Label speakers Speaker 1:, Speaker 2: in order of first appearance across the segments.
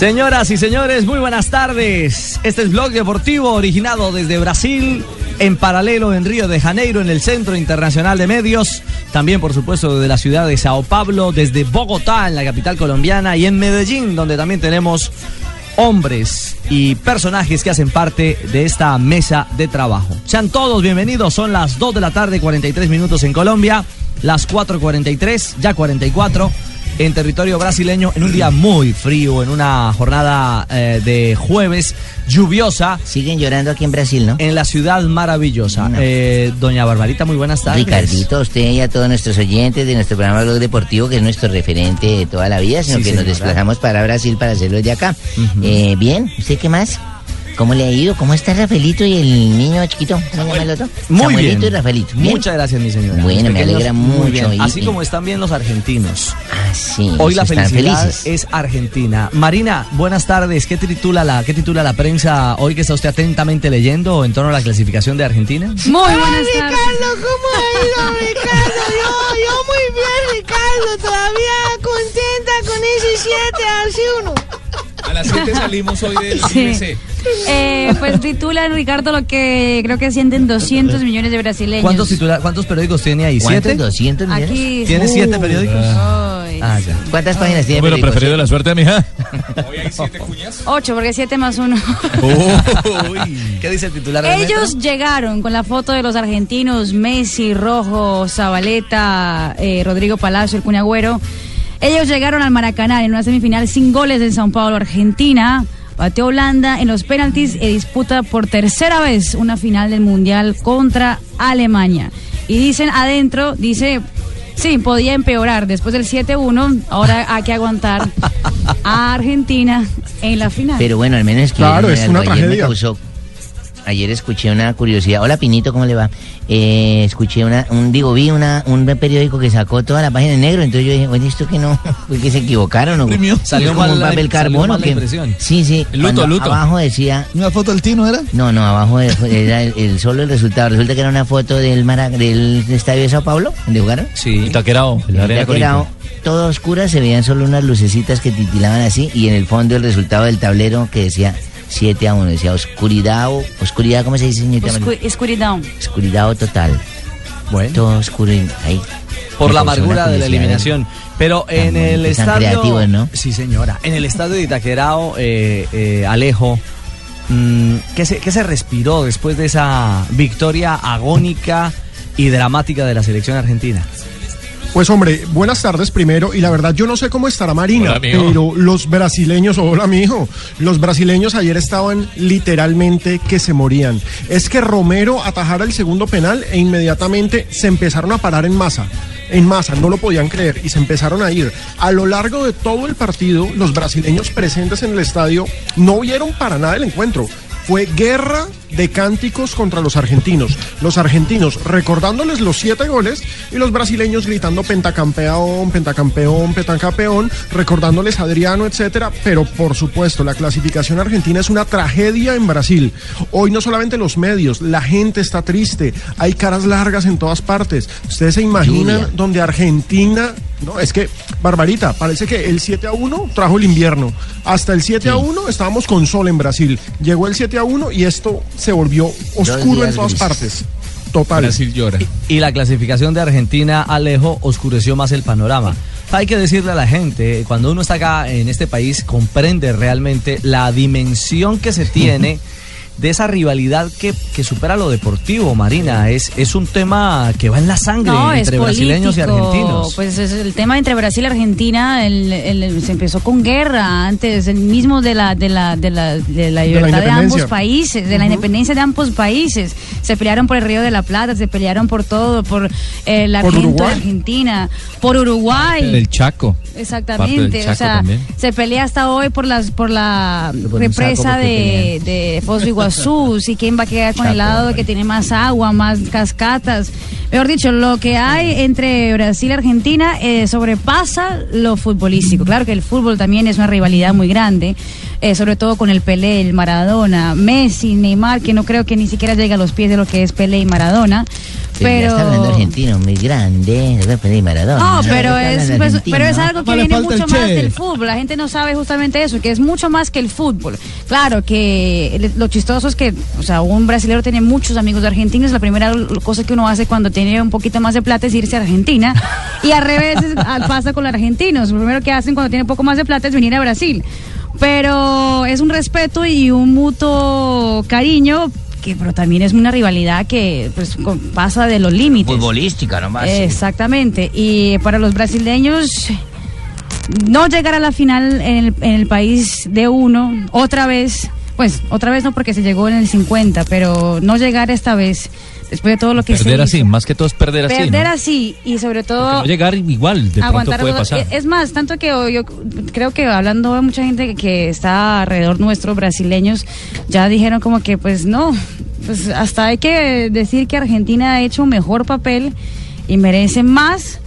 Speaker 1: Señoras y señores, muy buenas tardes. Este es Blog Deportivo, originado desde Brasil, en paralelo en Río de Janeiro, en el Centro Internacional de Medios. También, por supuesto, desde la ciudad de Sao Paulo, desde Bogotá, en la capital colombiana, y en Medellín, donde también tenemos hombres y personajes que hacen parte de esta mesa de trabajo. Sean todos bienvenidos, son las 2 de la tarde, 43 minutos en Colombia, las 4.43, ya 44 en territorio brasileño, en un día muy frío, en una jornada eh, de jueves lluviosa.
Speaker 2: Siguen llorando aquí en Brasil, ¿no?
Speaker 1: En la ciudad maravillosa.
Speaker 2: No.
Speaker 1: Eh, doña Barbarita, muy buenas tardes.
Speaker 2: Ricardito, a usted y a todos nuestros oyentes de nuestro programa Blog Deportivo, que es nuestro referente de toda la vida, sino
Speaker 1: Sí,
Speaker 2: que nos desplazamos para Brasil para hacerlo de acá. Eh, bien, ¿usted qué más? ¿Cómo le ha ido? ¿Cómo está Rafaelito y el niño chiquito? ¿Cómo el otro?
Speaker 1: Muy
Speaker 2: Samuelito
Speaker 1: bien.
Speaker 2: y Rafaelito. ¿Bien?
Speaker 1: Muchas gracias, mi señora.
Speaker 2: Bueno, me alegra mucho.
Speaker 1: Bien. Así como están bien los argentinos.
Speaker 2: Ah, Así.
Speaker 1: Hoy la felicidad
Speaker 2: felices.
Speaker 1: es Argentina. Marina, buenas tardes. ¿Qué titula la qué titula la prensa hoy que está usted atentamente leyendo en torno a la clasificación de Argentina?
Speaker 3: Muy buenas Ay, tardes.
Speaker 4: Ricardo, ¿cómo ha ido, Ricardo? Yo, yo muy bien, Ricardo. Todavía contenta con ese 7 al
Speaker 5: 1 las 7 salimos hoy del
Speaker 3: Sí. Eh, pues titula Ricardo lo que creo que sienten 200 millones de brasileños.
Speaker 1: ¿Cuántos titula- cuántos periódicos tiene ahí? ¿Siete?
Speaker 2: 200 millones.
Speaker 3: Aquí.
Speaker 1: ¿Tiene siete periódicos?
Speaker 3: Ay.
Speaker 1: Ah, ya.
Speaker 2: ¿Cuántas páginas tiene?
Speaker 5: Número
Speaker 2: periódico?
Speaker 5: preferido de la suerte, mija.
Speaker 3: Ocho, porque siete más uno.
Speaker 1: ¿Qué dice el titular?
Speaker 3: Ellos llegaron con la foto de los argentinos Messi, Rojo, Zabaleta, eh, Rodrigo Palacio, el Cuñagüero. Ellos llegaron al Maracaná en una semifinal sin goles en Sao Paulo, Argentina. Bateó Holanda en los penaltis y disputa por tercera vez una final del Mundial contra Alemania. Y dicen adentro, dice, sí, podía empeorar. Después del 7-1, ahora hay que aguantar a Argentina en la final.
Speaker 2: Pero bueno, al menos que
Speaker 6: Claro, es una
Speaker 2: me
Speaker 6: tragedia.
Speaker 2: causó- Ayer escuché una curiosidad. Hola Pinito, ¿cómo le va? Eh, escuché una, un, digo, vi una, un periódico que sacó toda la página en negro, entonces yo dije, oye, esto que no, fue que se equivocaron o
Speaker 1: Salió
Speaker 2: es como
Speaker 1: mal
Speaker 2: un papel
Speaker 1: salió mal la
Speaker 2: que sí, sí,
Speaker 5: El luto, luto.
Speaker 2: abajo decía,
Speaker 6: ¿Una foto del Tino era?
Speaker 2: no, no, abajo era el, el- solo el resultado, resulta que era una foto del Mara- del estadio de Sao Paulo, donde jugaron.
Speaker 1: Sí.
Speaker 2: Que era
Speaker 5: Corinthians.
Speaker 2: todo oscura, se veían solo unas lucecitas que titilaban así y en el fondo el resultado del tablero que decía 7 a 1, decía oscuridad, o- oscuridad, ¿cómo se dice, señorita?
Speaker 3: Oscu-
Speaker 2: María?
Speaker 3: Escuridão.
Speaker 2: Oscuridad total,
Speaker 1: Bueno.
Speaker 2: todo oscuro y ahí.
Speaker 1: por la amargura de la eliminación. Pero en el estadio.
Speaker 2: creativos, ¿no?
Speaker 1: Sí, señora. En el estadio de Itaquerao, eh, eh, Alejo, mm, ¿qué, se, ¿qué se respiró después de esa victoria agónica y dramática de la selección argentina?
Speaker 6: Pues hombre, buenas tardes primero. Y la verdad, yo no sé cómo estará Marina,
Speaker 5: Hola,
Speaker 6: pero los brasileños, hola mijo, los brasileños ayer estaban literalmente que se morían. Es que Romero atajara el segundo penal e inmediatamente se empezaron a parar en masa. En masa, no lo podían creer y se empezaron a ir. A lo largo de todo el partido, los brasileños presentes en el estadio no vieron para nada el encuentro. Fue guerra de cánticos contra los argentinos. Los argentinos recordándoles los siete goles y los brasileños gritando pentacampeón, pentacampeón, pentacampeón, recordándoles a Adriano, etcétera. Pero por supuesto, la clasificación argentina es una tragedia en Brasil. Hoy no solamente los medios, la gente está triste, hay caras largas en todas partes. Ustedes se imaginan
Speaker 2: Lluvia.
Speaker 6: donde Argentina, no, es que Barbarita, parece que el 7 a 1 trajo el invierno. Hasta el 7 a 1 estábamos con sol en Brasil. Llegó el 7 a 1 y esto se volvió oscuro en todas partes. Total.
Speaker 5: Brasil llora.
Speaker 1: Y la clasificación de Argentina, Alejo, oscureció más el panorama. Hay que decirle a la gente, cuando uno está acá en este país, comprende realmente la dimensión que se tiene de esa rivalidad que, que supera lo deportivo, Marina. Es, es un tema que va en la sangre
Speaker 3: No,
Speaker 1: entre brasileños y argentinos.
Speaker 3: Pues es el tema entre Brasil y Argentina el- el- se empezó con guerra antes, el mismo de la de la de la, de la libertad de, ambos países, de la independencia de ambos países. Se pelearon por el Río de la Plata, se pelearon por todo, por eh, el
Speaker 6: Por
Speaker 3: argento de. Argentina, por Uruguay.
Speaker 5: Del Chaco.
Speaker 3: Exactamente,
Speaker 5: Parte del
Speaker 3: o sea,
Speaker 5: también.
Speaker 3: se pelea hasta hoy por las por la represa de, de Foz do Iguazú, si quién va a quedar con el lado que tiene más agua, más cascatas. Mejor dicho, lo que hay entre Brasil y Argentina eh, sobrepasa lo futbolístico. Claro que el fútbol también es una rivalidad muy grande, eh, sobre todo con el Pelé, el Maradona, Messi, Neymar, que no creo que ni siquiera llegue a los pies de lo que es Pelé y Maradona. Pero
Speaker 2: está hablando argentino, muy grande. Le voy a pedir Maradona.
Speaker 3: no, pero es, pues, pero es algo que viene mucho más del fútbol. La gente no sabe justamente eso, que es mucho más que el fútbol. Claro que lo chistoso es que, o sea, un brasileño tiene muchos amigos argentinos. La primera cosa que uno hace cuando tiene un poquito más de plata es irse a Argentina. Y al revés pasa con los argentinos. Lo primero que hacen cuando tienen un poco más de plata es venir a Brasil. Pero es un respeto y un mutuo cariño. Que, pero también es una rivalidad que pues con- pasa de los límites.
Speaker 2: Futbolística nomás.
Speaker 3: Exactamente. Y para los brasileños, no llegar a la final en el, en el país de uno, otra vez, pues otra vez no porque se llegó en el 50, pero no llegar esta vez, después de todo lo que se
Speaker 5: Perder
Speaker 3: hizo.
Speaker 5: así, más que todo es perder así.
Speaker 3: Perder
Speaker 5: ¿no?
Speaker 3: así y sobre todo
Speaker 5: no llegar igual, de pronto puede
Speaker 3: todo-
Speaker 5: pasar.
Speaker 3: Es más, tanto que yo, creo que hablando de mucha gente que, que está alrededor nuestro, brasileños, ya dijeron como que pues no, pues hasta hay que decir que Argentina ha hecho un mejor papel y merece más,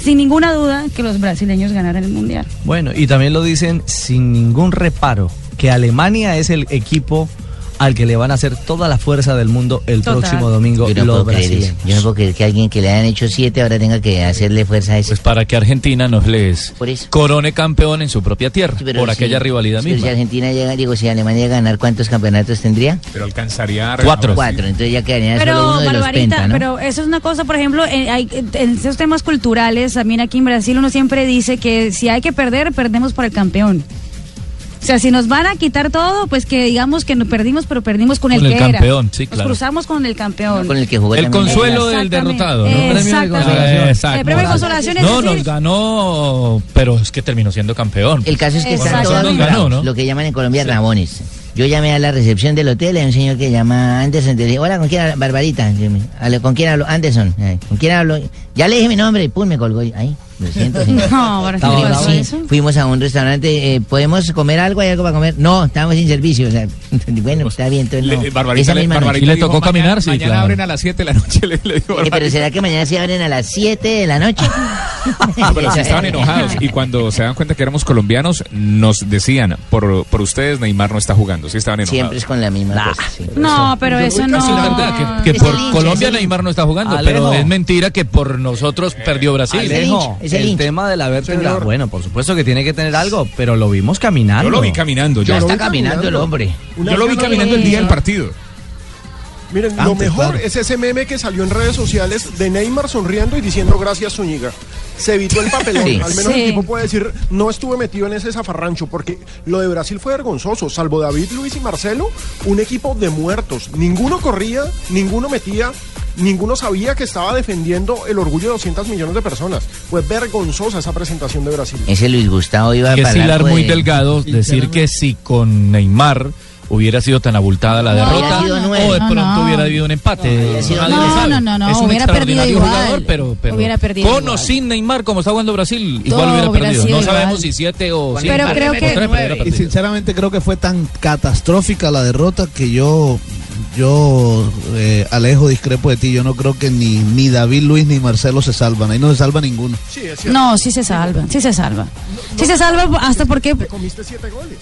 Speaker 3: sin ninguna duda, que los brasileños ganaran el Mundial.
Speaker 1: Bueno, y también lo dicen sin ningún reparo, que Alemania es el equipo al que le van a hacer toda la fuerza del mundo el
Speaker 3: Total.
Speaker 1: próximo domingo
Speaker 2: Yo no,
Speaker 1: los
Speaker 2: puedo creer eso.
Speaker 1: brasileños.
Speaker 2: Yo no puedo creer que alguien que le hayan hecho siete ahora tenga que hacerle fuerza a eso.
Speaker 5: Pues para que Argentina nos les corone campeón en su propia tierra,
Speaker 2: Sí,
Speaker 5: por aquella rivalidad
Speaker 2: pero
Speaker 5: misma.
Speaker 2: Si Argentina llega, digo, si Alemania llega a ganar, ¿cuántos campeonatos tendría?
Speaker 7: Pero alcanzaría a
Speaker 5: Cuatro.
Speaker 2: Cuatro, entonces ya quedaría solo
Speaker 3: Pero,
Speaker 2: uno de los
Speaker 3: Barbarita,
Speaker 2: penta, ¿no?
Speaker 3: pero eso es una cosa, por ejemplo, en, hay- en esos temas culturales, también aquí en Brasil uno siempre dice que si hay que perder, perdemos por el campeón. O sea, si nos van a quitar todo, pues que digamos que no perdimos, pero perdimos con,
Speaker 5: Con
Speaker 3: el
Speaker 5: el
Speaker 3: que
Speaker 5: campeón,
Speaker 3: era.
Speaker 5: sí,
Speaker 3: Nos
Speaker 5: claro.
Speaker 3: cruzamos con el campeón.
Speaker 2: Con el que jugó
Speaker 5: El consuelo del
Speaker 3: Exactamente.
Speaker 5: derrotado, ¿no?
Speaker 3: Exactamente.
Speaker 5: Ah, exacto.
Speaker 3: El premio de consolación es
Speaker 5: No,
Speaker 3: decir-
Speaker 5: nos ganó, pero es que terminó siendo campeón.
Speaker 2: El caso es que están
Speaker 3: Exacto.
Speaker 2: todos
Speaker 5: Nos ganó,
Speaker 2: lo que llaman en Colombia rabones. Yo llamé a la recepción del hotel, hay un señor que llama Anderson, te dije, hola, ¿con quién hablo? Barbarita. Yo me- "Ale, ¿Con quién hablo? Anderson. Eh, ¿Con quién hablo? Ya le dije mi nombre y pum, me colgó. Ahí, lo siento, señor.
Speaker 3: No, ¿para qué
Speaker 1: Estaba
Speaker 3: le pasó
Speaker 1: bravo.
Speaker 3: eso?
Speaker 2: Fuimos a un restaurante, eh, ¿podemos comer algo? ¿Hay algo para comer? No, estamos sin servicio. O sea, bueno, está bien, entonces no.
Speaker 7: Le- Barbarita,
Speaker 2: Esa
Speaker 7: le-
Speaker 2: misma
Speaker 7: Barbarita
Speaker 5: ¿Y le tocó
Speaker 7: "Mañana-
Speaker 5: caminar? Sí,
Speaker 7: Mañana
Speaker 5: claro.
Speaker 7: abren a las 7 de la noche, le, le.
Speaker 2: Eh, pero. ¿será que mañana se abren a las 7 de la noche?
Speaker 7: Ah, pero sí estaban enojados. Y cuando se dan cuenta que éramos colombianos, nos decían, por, por ustedes Neymar no está jugando. Sí estaban enojados.
Speaker 2: Siempre es con la misma cosa. sí.
Speaker 3: No, pero eso no.
Speaker 5: Sí, la verdad, que, que
Speaker 2: Es
Speaker 5: por Colombia
Speaker 2: es
Speaker 5: Neymar no está jugando,
Speaker 1: Alejo.
Speaker 5: pero es mentira que por nosotros perdió Brasil.
Speaker 2: Ale-
Speaker 1: Alejo,
Speaker 2: el
Speaker 1: tema de la vértebra,
Speaker 6: Señor.
Speaker 1: bueno, por supuesto que tiene que tener algo, pero lo vimos caminando.
Speaker 7: Yo lo vi caminando.
Speaker 2: Ya
Speaker 7: Ya
Speaker 2: está caminando el hombre.
Speaker 6: Una
Speaker 7: Yo lo vi caminando el día del partido.
Speaker 6: Miren, lo mejor
Speaker 8: claro.
Speaker 6: es ese meme que salió en redes sociales de Neymar sonriendo y diciendo gracias Zúñiga. Se evitó el papelón.
Speaker 2: Sí.
Speaker 6: Al menos
Speaker 3: Sí.
Speaker 6: el tipo puede decir, no estuve metido en ese zafarrancho, porque lo de Brasil fue vergonzoso. Salvo David, Luis y Marcelo, un equipo de muertos. Ninguno corría, ninguno metía, ninguno sabía que estaba defendiendo el orgullo de 200 millones de personas. Fue vergonzosa esa presentación de Brasil.
Speaker 2: Ese Luis Gustavo iba
Speaker 5: que es
Speaker 2: el
Speaker 5: hilar muy
Speaker 2: de-
Speaker 5: delgado decir que si con Neymar hubiera sido tan abultada la
Speaker 2: No,
Speaker 5: derrota o de pronto
Speaker 3: no.
Speaker 5: hubiera habido un empate.
Speaker 3: No, no, no, no,
Speaker 5: es un
Speaker 3: hubiera perdido igual.
Speaker 5: jugador, pero, pero
Speaker 3: Hubiera perdido
Speaker 5: con o
Speaker 3: igual.
Speaker 5: sin Neymar, como está jugando Brasil, igual
Speaker 3: Todo
Speaker 5: hubiera
Speaker 3: hubiera
Speaker 5: perdido. No
Speaker 3: igual.
Speaker 5: sabemos si siete o cinco.
Speaker 3: Pero creo que-
Speaker 8: Y sinceramente creo que fue tan catastrófica la derrota que yo yo, eh, Alejo, discrepo de ti. Yo no creo que ni, ni David Luis ni Marcelo se salvan. Ahí no se salva ninguno.
Speaker 3: No, sí se salva, sí se salva. Sí se salva hasta porque...
Speaker 6: Te comiste siete goles.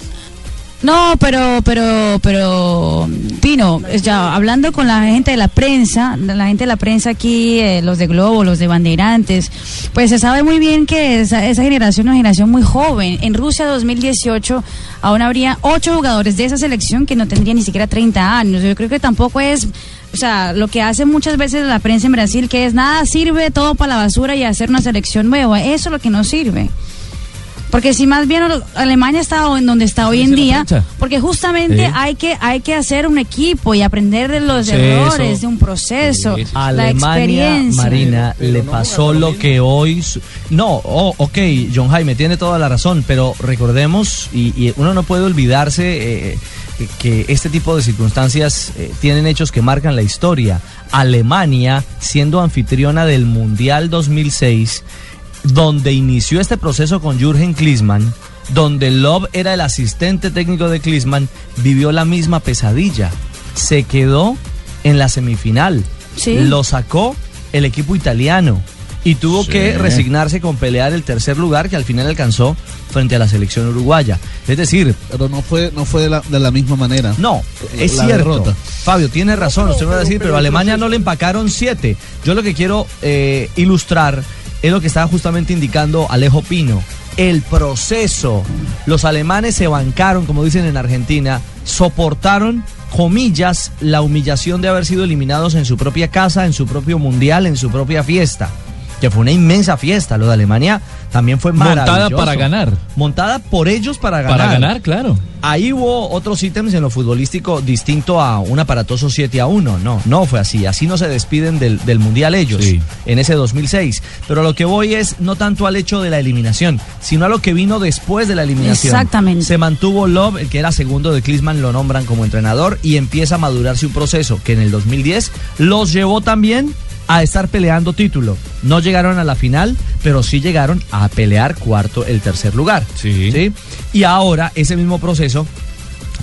Speaker 3: No, pero, pero, pero, Pino, ya hablando con la gente de la prensa, la gente de la prensa aquí, eh, los de Globo, los de Bandeirantes, pues se sabe muy bien que esa, esa generación es una generación muy joven. En Rusia 2018 aún habría ocho jugadores de esa selección que no tendrían ni siquiera 30 años. Yo creo que tampoco es, o sea, lo que hace muchas veces la prensa en Brasil, que es nada sirve todo para la basura y hacer una selección nueva. Eso es lo que no sirve. Porque si más bien Alemania está en donde está hoy en día, porque justamente
Speaker 1: Sí.
Speaker 3: hay que hay que hacer un equipo y aprender de los
Speaker 1: Sí,
Speaker 3: errores,
Speaker 1: eso.
Speaker 3: de un proceso, la
Speaker 1: Alemania,
Speaker 3: experiencia.
Speaker 1: Marina, le pasó lo que hoy... No, oh, ok, John Jaime tiene toda la razón, pero recordemos, y, y uno no puede olvidarse eh, que- que este tipo de circunstancias eh, tienen hechos que marcan la historia. Alemania, siendo anfitriona del Mundial 2006, donde inició este proceso con Jürgen Klinsmann, donde Love era el asistente técnico de Klinsmann, vivió la misma pesadilla. Se quedó en la semifinal.
Speaker 3: Sí.
Speaker 1: Lo sacó el equipo italiano y tuvo
Speaker 8: Sí.
Speaker 1: que resignarse con pelear el tercer lugar que al final alcanzó frente a la selección uruguaya. Es decir,
Speaker 8: Pero no fue, no fue de la, de la misma manera.
Speaker 1: no, es
Speaker 8: la
Speaker 1: cierto.
Speaker 8: derrota.
Speaker 1: Fabio, tiene razón, usted me va a decir, pero, a Alemania no le empacaron siete. Yo lo que quiero eh, ilustrar es lo que estaba justamente indicando Alejo Pino. El proceso. Los alemanes se bancaron, como dicen en Argentina, soportaron, comillas, la humillación de haber sido eliminados en su propia casa, en su propio mundial, en su propia fiesta. Que fue una inmensa fiesta. Lo de Alemania también fue
Speaker 5: Montada
Speaker 1: maravilloso.
Speaker 5: para ganar.
Speaker 1: Montada por ellos para ganar.
Speaker 5: Para ganar, claro.
Speaker 1: Ahí hubo otros ítems en lo futbolístico distinto a un aparatoso 7 a 1. No, no fue así. Así no se despiden del, del Mundial ellos
Speaker 5: Sí.
Speaker 1: en ese 2006. Pero lo que voy es no tanto al hecho de la eliminación, sino a lo que vino después de la eliminación.
Speaker 3: Exactamente.
Speaker 1: Se mantuvo Love, el que era segundo de Klinsmann, lo nombran como entrenador y empieza a madurarse un proceso que en el 2010 los llevó también a estar peleando título. No llegaron a la final, pero sí llegaron a pelear cuarto, el tercer lugar.
Speaker 5: Sí.
Speaker 1: Y ahora ese mismo proceso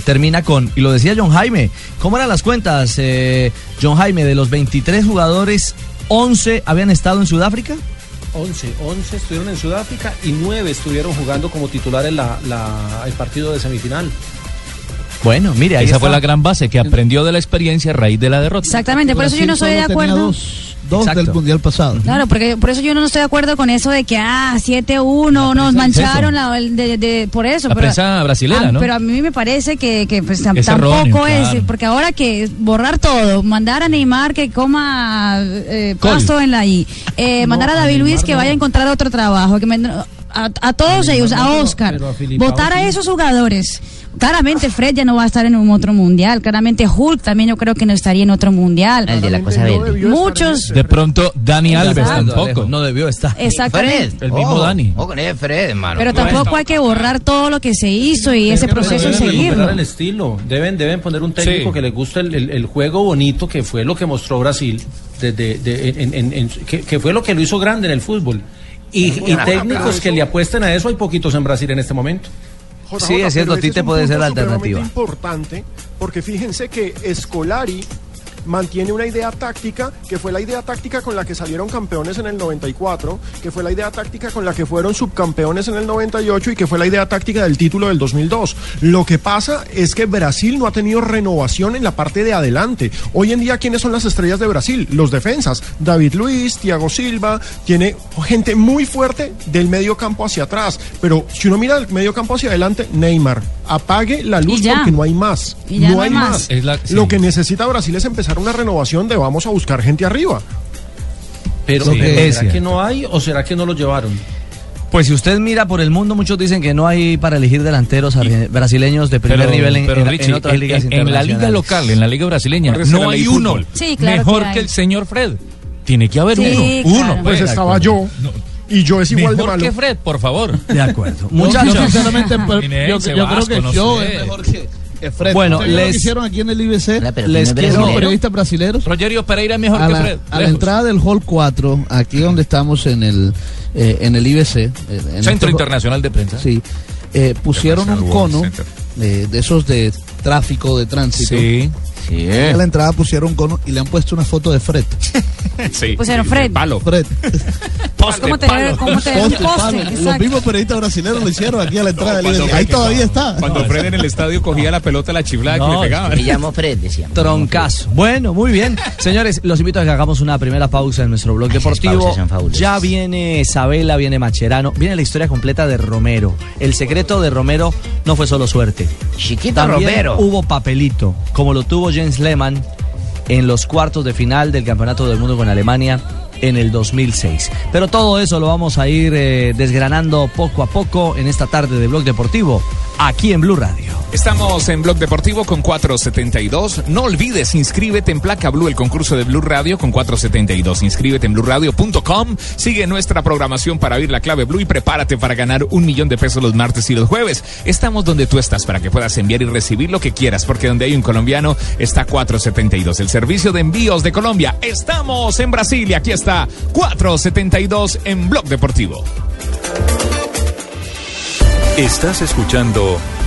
Speaker 1: termina con, y lo decía John Jaime, ¿cómo eran las cuentas, eh, John Jaime? De los 23 jugadores, 11 habían estado en Sudáfrica.
Speaker 9: 11, 11 estuvieron en Sudáfrica y 9 estuvieron jugando como titulares la, la- el partido de semifinal.
Speaker 1: Bueno, mire, ahí
Speaker 5: Esa
Speaker 1: está.
Speaker 5: fue la gran base que aprendió de la experiencia a raíz de la derrota.
Speaker 3: Exactamente, por eso yo no estoy de acuerdo.
Speaker 8: Dos, dos del Mundial pasado.
Speaker 3: Claro, porque por eso yo no estoy de acuerdo con eso de que, ah, 7-1, nos
Speaker 5: prensa
Speaker 3: mancharon
Speaker 5: dice
Speaker 3: la, el de, de- por eso.
Speaker 5: La
Speaker 3: pero,
Speaker 5: prensa brasilera,
Speaker 3: ah,
Speaker 5: ¿no?
Speaker 3: Pero a mí me parece que, que pues,
Speaker 5: Es
Speaker 3: tampoco
Speaker 5: erróneo,
Speaker 3: es,
Speaker 5: claro.
Speaker 3: porque ahora que borrar todo, mandar a Neymar que coma eh, pasto en la I, eh, mandar a David Luis que vaya a encontrar otro trabajo, que me- a, a todos ellos, a Oscar,
Speaker 9: pero a Filipao
Speaker 3: votar a
Speaker 9: sí.
Speaker 3: esos jugadores. Claramente Fred ya no va a estar en un otro mundial, claramente Hulk también yo creo que no estaría en otro mundial.
Speaker 2: El de la cosa
Speaker 6: No
Speaker 2: verde.
Speaker 6: debió estar en
Speaker 3: Muchos.
Speaker 5: De pronto, Dani Alves
Speaker 1: Exacto,
Speaker 5: tampoco.
Speaker 1: No debió estar.
Speaker 3: Exactamente.
Speaker 5: El mismo Dani.
Speaker 2: O con ese Fred, hermano.
Speaker 3: Pero tampoco hay que borrar todo lo que se hizo y ese proceso
Speaker 9: deben
Speaker 3: seguirlo.
Speaker 9: el estilo. Deben, deben poner un técnico
Speaker 5: Sí.
Speaker 9: que les guste el, el- el juego bonito que fue lo que mostró Brasil, desde, de- en- en- en- que, que fue lo que lo hizo grande en el fútbol. Y, y técnicos que le apuesten a eso hay poquitos en Brasil en este momento.
Speaker 6: JJ,
Speaker 1: Sí, es cierto, Tite puede ser alternativa.
Speaker 6: importante, porque fíjense que Escolari mantiene una idea táctica que fue la idea táctica con la que salieron campeones en el 94, que fue la idea táctica con la que fueron subcampeones en el 98 y que fue la idea táctica del título del 2002. Lo que pasa es que Brasil no ha tenido renovación en la parte de adelante. Hoy en día, ¿quiénes son las estrellas de Brasil? Los defensas. David Luis, Thiago Silva, tiene gente muy fuerte del medio campo hacia atrás. Pero si uno mira el medio campo hacia adelante, Neymar, apague la luz porque no hay más. No
Speaker 3: no
Speaker 6: hay más.
Speaker 3: más.
Speaker 5: Es la- sí.
Speaker 6: Lo que necesita Brasil es empezar una renovación de vamos a buscar gente arriba.
Speaker 9: Pero,
Speaker 1: Sí,
Speaker 9: pero
Speaker 1: es
Speaker 9: ¿será que no hay o será que no lo llevaron?
Speaker 1: Pues si usted mira por el mundo, muchos dicen que no hay para elegir delanteros brasileños de primer
Speaker 5: Pero,
Speaker 1: nivel en,
Speaker 5: pero,
Speaker 1: en- otras ligas
Speaker 5: en- en la liga local, en la liga brasileña, no hay uno
Speaker 7: fútbol.
Speaker 3: Sí, claro
Speaker 5: mejor
Speaker 3: que
Speaker 5: el señor Fred. Tiene que haber
Speaker 3: Sí,
Speaker 5: uno.
Speaker 3: claro.
Speaker 5: Uno.
Speaker 6: Pues estaba yo. Y yo es igual de
Speaker 5: Mejor
Speaker 6: malo.
Speaker 5: que Fred, por favor.
Speaker 1: De acuerdo. Muchachos,
Speaker 8: yo sinceramente, yo, yo creo que
Speaker 5: no
Speaker 8: yo
Speaker 5: sé.
Speaker 8: es mejor que, Fred.
Speaker 1: Bueno,
Speaker 8: ¿Usted vio lo
Speaker 1: les-
Speaker 8: que hicieron aquí en el IBC?
Speaker 2: Hola, pero
Speaker 1: les quiero-
Speaker 8: periodistas brasileños.
Speaker 5: Rogerio Pereira es mejor
Speaker 8: a
Speaker 5: que
Speaker 8: la,
Speaker 5: Fred.
Speaker 8: a la entrada del hall 4, aquí donde estamos en el eh, en el IBC, eh, en
Speaker 5: Centro
Speaker 8: este-
Speaker 5: Internacional de Prensa.
Speaker 8: Sí, eh, pusieron un cono eh, de esos de tráfico, de tránsito,
Speaker 5: Sí. Sí.
Speaker 8: A la entrada pusieron un cono y le han puesto una foto de Fred.
Speaker 7: Sí.
Speaker 3: Pusieron Fred.
Speaker 7: Palo.
Speaker 8: Fred. Poste,
Speaker 3: poste.
Speaker 8: palo. Los mismos periodistas brasileños lo hicieron aquí a la entrada. del. Ahí
Speaker 7: Fred-
Speaker 8: todavía está.
Speaker 7: Cuando Fred en el estadio cogía la pelota, la chiflada que
Speaker 1: No,
Speaker 7: le pegaba.
Speaker 2: Me llamo Fred, decía.
Speaker 1: Troncazo. Bueno, muy bien. Señores, los invito a que hagamos una primera pausa en nuestro blog deportivo. Ya viene Isabela, viene Macherano, viene la historia completa de Romero. El secreto de Romero no fue solo suerte.
Speaker 2: Chiquito
Speaker 1: También
Speaker 2: Romero.
Speaker 1: hubo papelito, como lo tuvo Jens Lehmann en los cuartos de final del Campeonato del Mundo con Alemania en el 2006. Pero todo eso lo vamos a ir eh, desgranando poco a poco en esta tarde de Blog Deportivo, aquí en Blue Radio.
Speaker 7: Estamos en Blog Deportivo con 472. No olvides, inscríbete en Placa Blue, el concurso de Blue Radio con 472. Inscríbete en blueradio.com. Sigue nuestra programación para oír la clave Blue y prepárate para ganar un millón de pesos los martes y los jueves. Estamos donde tú estás para que puedas enviar y recibir lo que quieras, porque donde hay un colombiano está 472. El servicio de envíos de Colombia. Estamos en Brasil y aquí está 472 en Blog Deportivo.
Speaker 10: Estás escuchando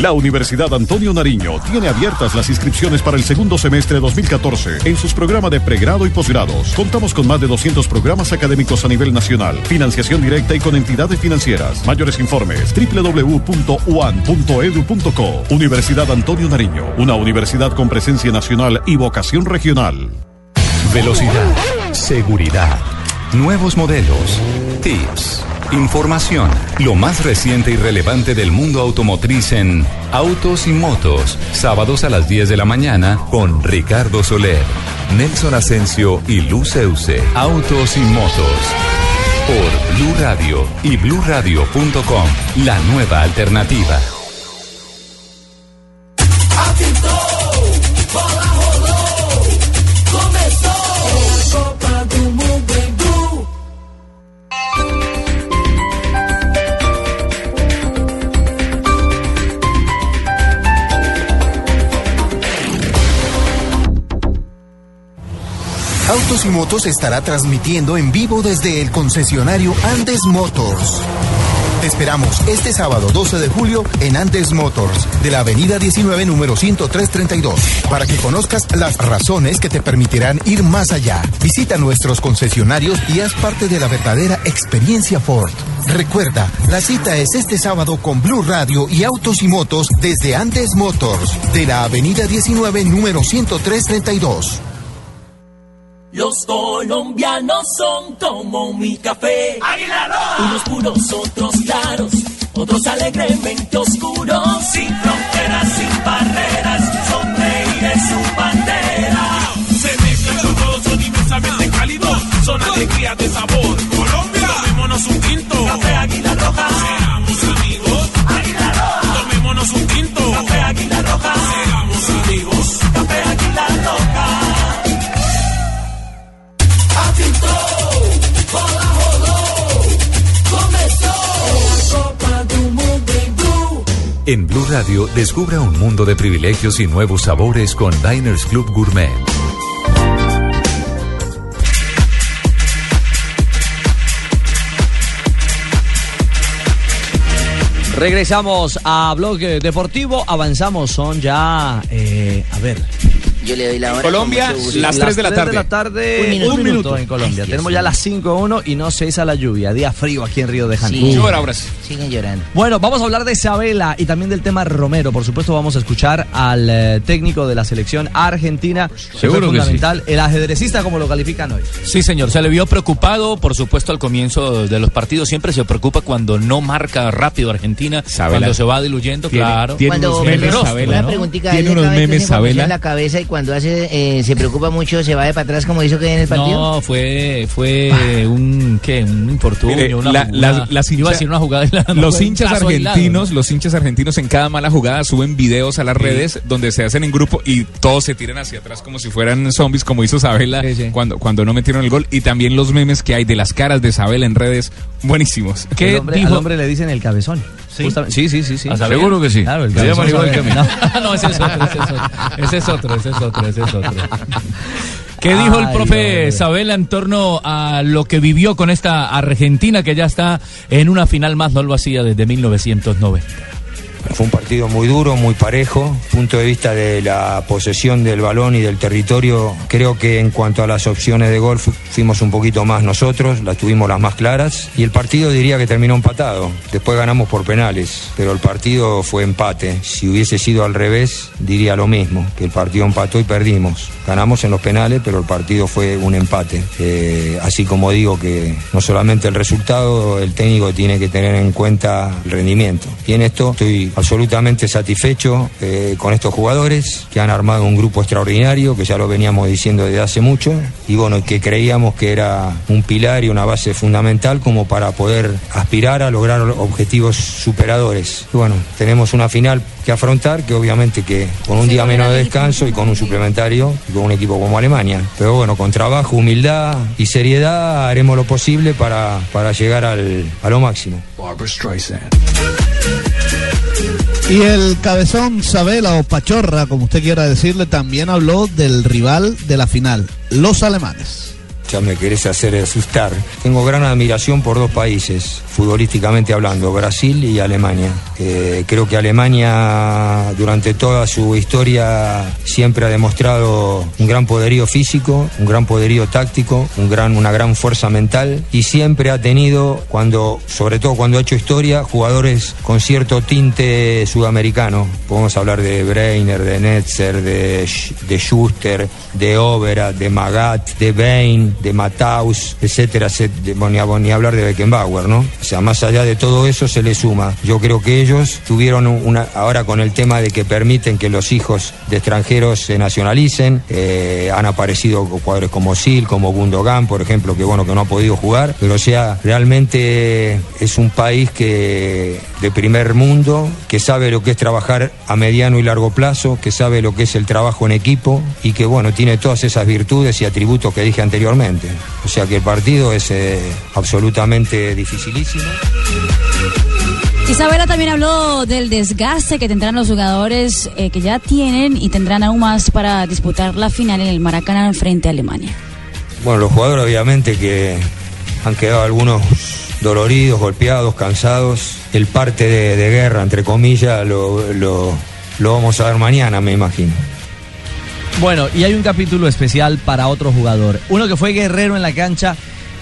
Speaker 11: La Universidad Antonio Nariño tiene abiertas las inscripciones para el segundo semestre 2014 en sus programas de pregrado y posgrados. Contamos con más de 200 programas académicos a nivel nacional, financiación directa y con entidades financieras. Mayores informes www.uan.edu.co. Universidad Antonio Nariño, una universidad con presencia nacional y vocación regional.
Speaker 10: Velocidad, seguridad, nuevos modelos, tips, información, lo más reciente y relevante del mundo automotriz en Autos y Motos, sábados a las 10 de la mañana con Ricardo Soler, Nelson Asensio y Luz Euse. Autos y Motos por Blue Radio y bluradio.com, la nueva alternativa.
Speaker 12: Autos y Motos estará transmitiendo en vivo desde el concesionario Andes Motors. Te esperamos este sábado 12 de julio en Andes Motors, de la avenida 19, número 10332, para que conozcas las razones que te permitirán ir más allá. Visita nuestros concesionarios y haz parte de la verdadera experiencia Ford. Recuerda, la cita es este sábado con Blue Radio y Autos y Motos desde Andes Motors, de la avenida 19, número 10332.
Speaker 13: Los colombianos son como mi café. Unos puros, otros claros, otros alegremente oscuros. Sin fronteras, sin barreras, sonreír es su bandera.
Speaker 14: Se mezclan con todos, son inmensamente cálidos, son alegría de sabor. Colombia, tomémonos un tinto.
Speaker 10: En Blue Radio descubra un mundo de privilegios y nuevos sabores con Diners Club Gourmet.
Speaker 1: Regresamos a Blog Deportivo, avanzamos, son ya, eh, a ver,
Speaker 2: Yo le doy la hora.
Speaker 7: Colombia, las 3 de la
Speaker 1: tres
Speaker 7: tarde.
Speaker 1: de la tarde,
Speaker 2: Un minuto.
Speaker 1: un minuto en Colombia.
Speaker 2: Ay,
Speaker 1: Tenemos ya las 5-1 y no cesa la lluvia, día frío aquí en Río de Janeiro.
Speaker 2: Sí.
Speaker 7: Llora ahora sí.
Speaker 2: Siguen llorando.
Speaker 1: Bueno, vamos a hablar de Isabela y también del tema Romero. Por supuesto, vamos a escuchar al eh, técnico de la selección argentina.
Speaker 5: Seguro que sí.
Speaker 1: el ajedrecista, como lo califican hoy.
Speaker 5: Sí, señor, se le vio preocupado, por supuesto, al comienzo de los partidos. Siempre se preocupa cuando no marca rápido Argentina,
Speaker 7: Sabela.
Speaker 5: cuando se va diluyendo,
Speaker 7: Tiene-
Speaker 5: claro.
Speaker 7: tiene
Speaker 2: Cuando
Speaker 7: unos
Speaker 2: me
Speaker 7: memes,
Speaker 2: rostro,
Speaker 7: Sabela,
Speaker 2: una preguntita,
Speaker 7: Tiene unos memes,
Speaker 2: en la cabeza y cuando hace eh, se preocupa mucho, se va de para atrás como hizo que en el partido?
Speaker 5: No, fue, fue un, ¿qué? Un infortunio,
Speaker 7: Mire,
Speaker 5: una,
Speaker 7: la-
Speaker 5: una-
Speaker 7: las- las
Speaker 5: iba a decir una jugada. y la-
Speaker 7: los hinchas argentinos, los hinchas argentinos en cada mala jugada suben videos a las redes donde se hacen en grupo y todos se tiran hacia atrás como si fueran zombies, como hizo Sabela cuando, cuando no metieron el gol. Y también los memes que hay de las caras de Sabela en redes, buenísimos.
Speaker 1: El hombre- al hombre le dicen el cabezón. Justamente- Sí, sí, sí, sí.
Speaker 7: Seguro que sí.
Speaker 1: Claro, el
Speaker 7: Se llama igual que a mí.
Speaker 1: Sabela.
Speaker 5: no, ese es otro, ese es otro. Ese es otro, ese es otro, ese es otro. ¿Qué dijo el
Speaker 1: Ay,
Speaker 5: profe
Speaker 1: hombre.
Speaker 5: Sabela en torno a lo que vivió con esta Argentina que ya está en una final más, no lo hacía desde 1990?
Speaker 15: Fue un partido muy duro, muy parejo. Punto de vista de la posesión del balón y del territorio, creo que en cuanto a las opciones de gol fu- fuimos un poquito más nosotros, las tuvimos las más claras. Y el partido diría que terminó empatado. Después ganamos por penales, pero el partido fue empate. Si hubiese sido al revés, diría lo mismo, que el partido empató y perdimos. Ganamos en los penales, pero el partido fue un empate. Eh, así como digo que no solamente el resultado, el técnico tiene que tener en cuenta el rendimiento. Y en esto estoy absolutamente satisfecho eh, con estos jugadores que han armado un grupo extraordinario, que ya lo veníamos diciendo desde hace mucho, y bueno, que creíamos que era un pilar y una base fundamental como para poder aspirar a lograr objetivos superadores. Y bueno, tenemos una final que afrontar, que obviamente que con un día menos de descanso y con un suplementario y con un equipo como Alemania. Pero bueno, con trabajo, humildad y seriedad haremos lo posible para, para llegar al, a lo máximo.
Speaker 8: Y el cabezón Sabela o Pachorra, como usted quiera decirle, también habló del rival de la final, los alemanes.
Speaker 15: Ya me querés hacer asustar. Tengo gran admiración por dos países, futbolísticamente hablando, Brasil y Alemania. Eh, creo que Alemania durante toda su historia siempre ha demostrado un gran poderío físico, un gran poderío táctico, un gran, una gran fuerza mental y siempre ha tenido, cuando, sobre todo cuando ha hecho historia, jugadores con cierto tinte sudamericano. Podemos hablar de Breiner, de Netzer, de, de Schuster, de Overa, de Magat, de Bain, de Mataus, etcétera, etcétera. Bueno, ni, ni hablar de Beckenbauer, ¿no? Sea, más allá de todo eso se le suma. Yo creo que ellos tuvieron una, ahora con el tema de que permiten que los hijos de extranjeros se nacionalicen, eh, han aparecido jugadores como Sil, como Gundogan, por ejemplo, que bueno, que no ha podido jugar, pero o sea, realmente es un país que de primer mundo, que sabe lo que es trabajar a mediano y largo plazo, que sabe lo que es el trabajo en equipo y que bueno, tiene todas esas virtudes y atributos que dije anteriormente. O sea que el partido es eh, absolutamente dificilísimo.
Speaker 3: Isabela también habló del desgaste que tendrán los jugadores eh, que ya tienen y tendrán aún más para disputar la final en el Maracaná frente a Alemania.
Speaker 15: Bueno, los jugadores obviamente que han quedado algunos doloridos, golpeados, cansados. El parte de, de guerra, entre comillas, lo, lo- lo vamos a ver mañana, me imagino.
Speaker 1: Bueno, y hay un capítulo especial para otro jugador. Uno que fue guerrero en la cancha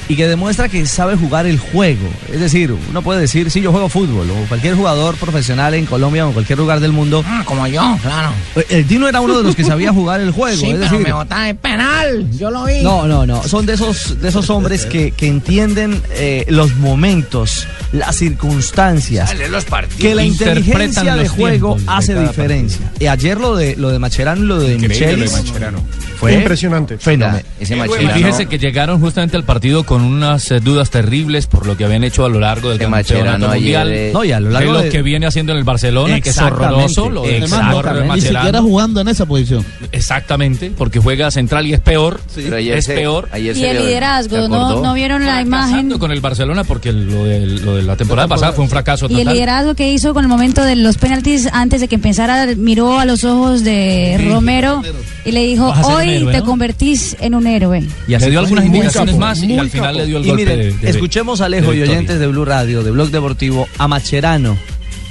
Speaker 1: y que demuestra que sabe jugar el juego. Es decir, uno puede decir, sí, yo juego fútbol, o cualquier jugador profesional en Colombia o en cualquier lugar del mundo.
Speaker 4: Ah, como yo, claro.
Speaker 1: El Tino era uno de los que sabía jugar el juego.
Speaker 4: Sí,
Speaker 1: es
Speaker 4: pero
Speaker 1: decir,
Speaker 4: me botaron el penal. Yo lo vi.
Speaker 1: No, no, no. Son de esos, de esos hombres que, que entienden eh, los momentos, las circunstancias.
Speaker 4: Sale los partidos.
Speaker 1: Que la
Speaker 4: Interpretan
Speaker 1: inteligencia de juego
Speaker 4: de
Speaker 1: hace diferencia. Y ayer lo de lo de Macherano y lo de
Speaker 7: Increíble lo de
Speaker 1: Michelis fue
Speaker 6: Impresionante.
Speaker 1: Fenómeno.
Speaker 5: Y fíjese que llegaron justamente al partido con unas eh, dudas terribles por lo que habían hecho a lo largo del campeonato mundial.
Speaker 2: eh,
Speaker 1: No, y a lo largo
Speaker 5: de lo
Speaker 1: de-
Speaker 5: que viene haciendo en el Barcelona, que es
Speaker 1: Exactamente.
Speaker 5: horroroso, lo señor
Speaker 8: ni siquiera jugando en esa posición.
Speaker 5: Exactamente, porque juega central y es peor.
Speaker 2: Pero ayer
Speaker 5: es
Speaker 2: se-
Speaker 5: peor.
Speaker 2: ayer
Speaker 3: Y el liderazgo, ¿no, no vieron la imagen?
Speaker 5: Con el Barcelona porque lo de, lo de la temporada pasada fue un fracaso
Speaker 3: Y el
Speaker 5: total.
Speaker 3: liderazgo que hizo con el momento de los penaltis antes de que empezara, miró a los ojos de
Speaker 5: Sí.
Speaker 3: Romero y le dijo, hoy
Speaker 5: héroe,
Speaker 3: te
Speaker 5: ¿no?"
Speaker 3: convertís en un héroe.
Speaker 1: Y así
Speaker 5: le dio algunas indicaciones
Speaker 1: capo,
Speaker 5: más y al final
Speaker 1: capo.
Speaker 5: le dio el
Speaker 1: Y
Speaker 5: golpe
Speaker 1: miren,
Speaker 5: de, de-
Speaker 1: escuchemos a Alejo y oyentes de Blue Radio, de Blog Deportivo, a Macherano,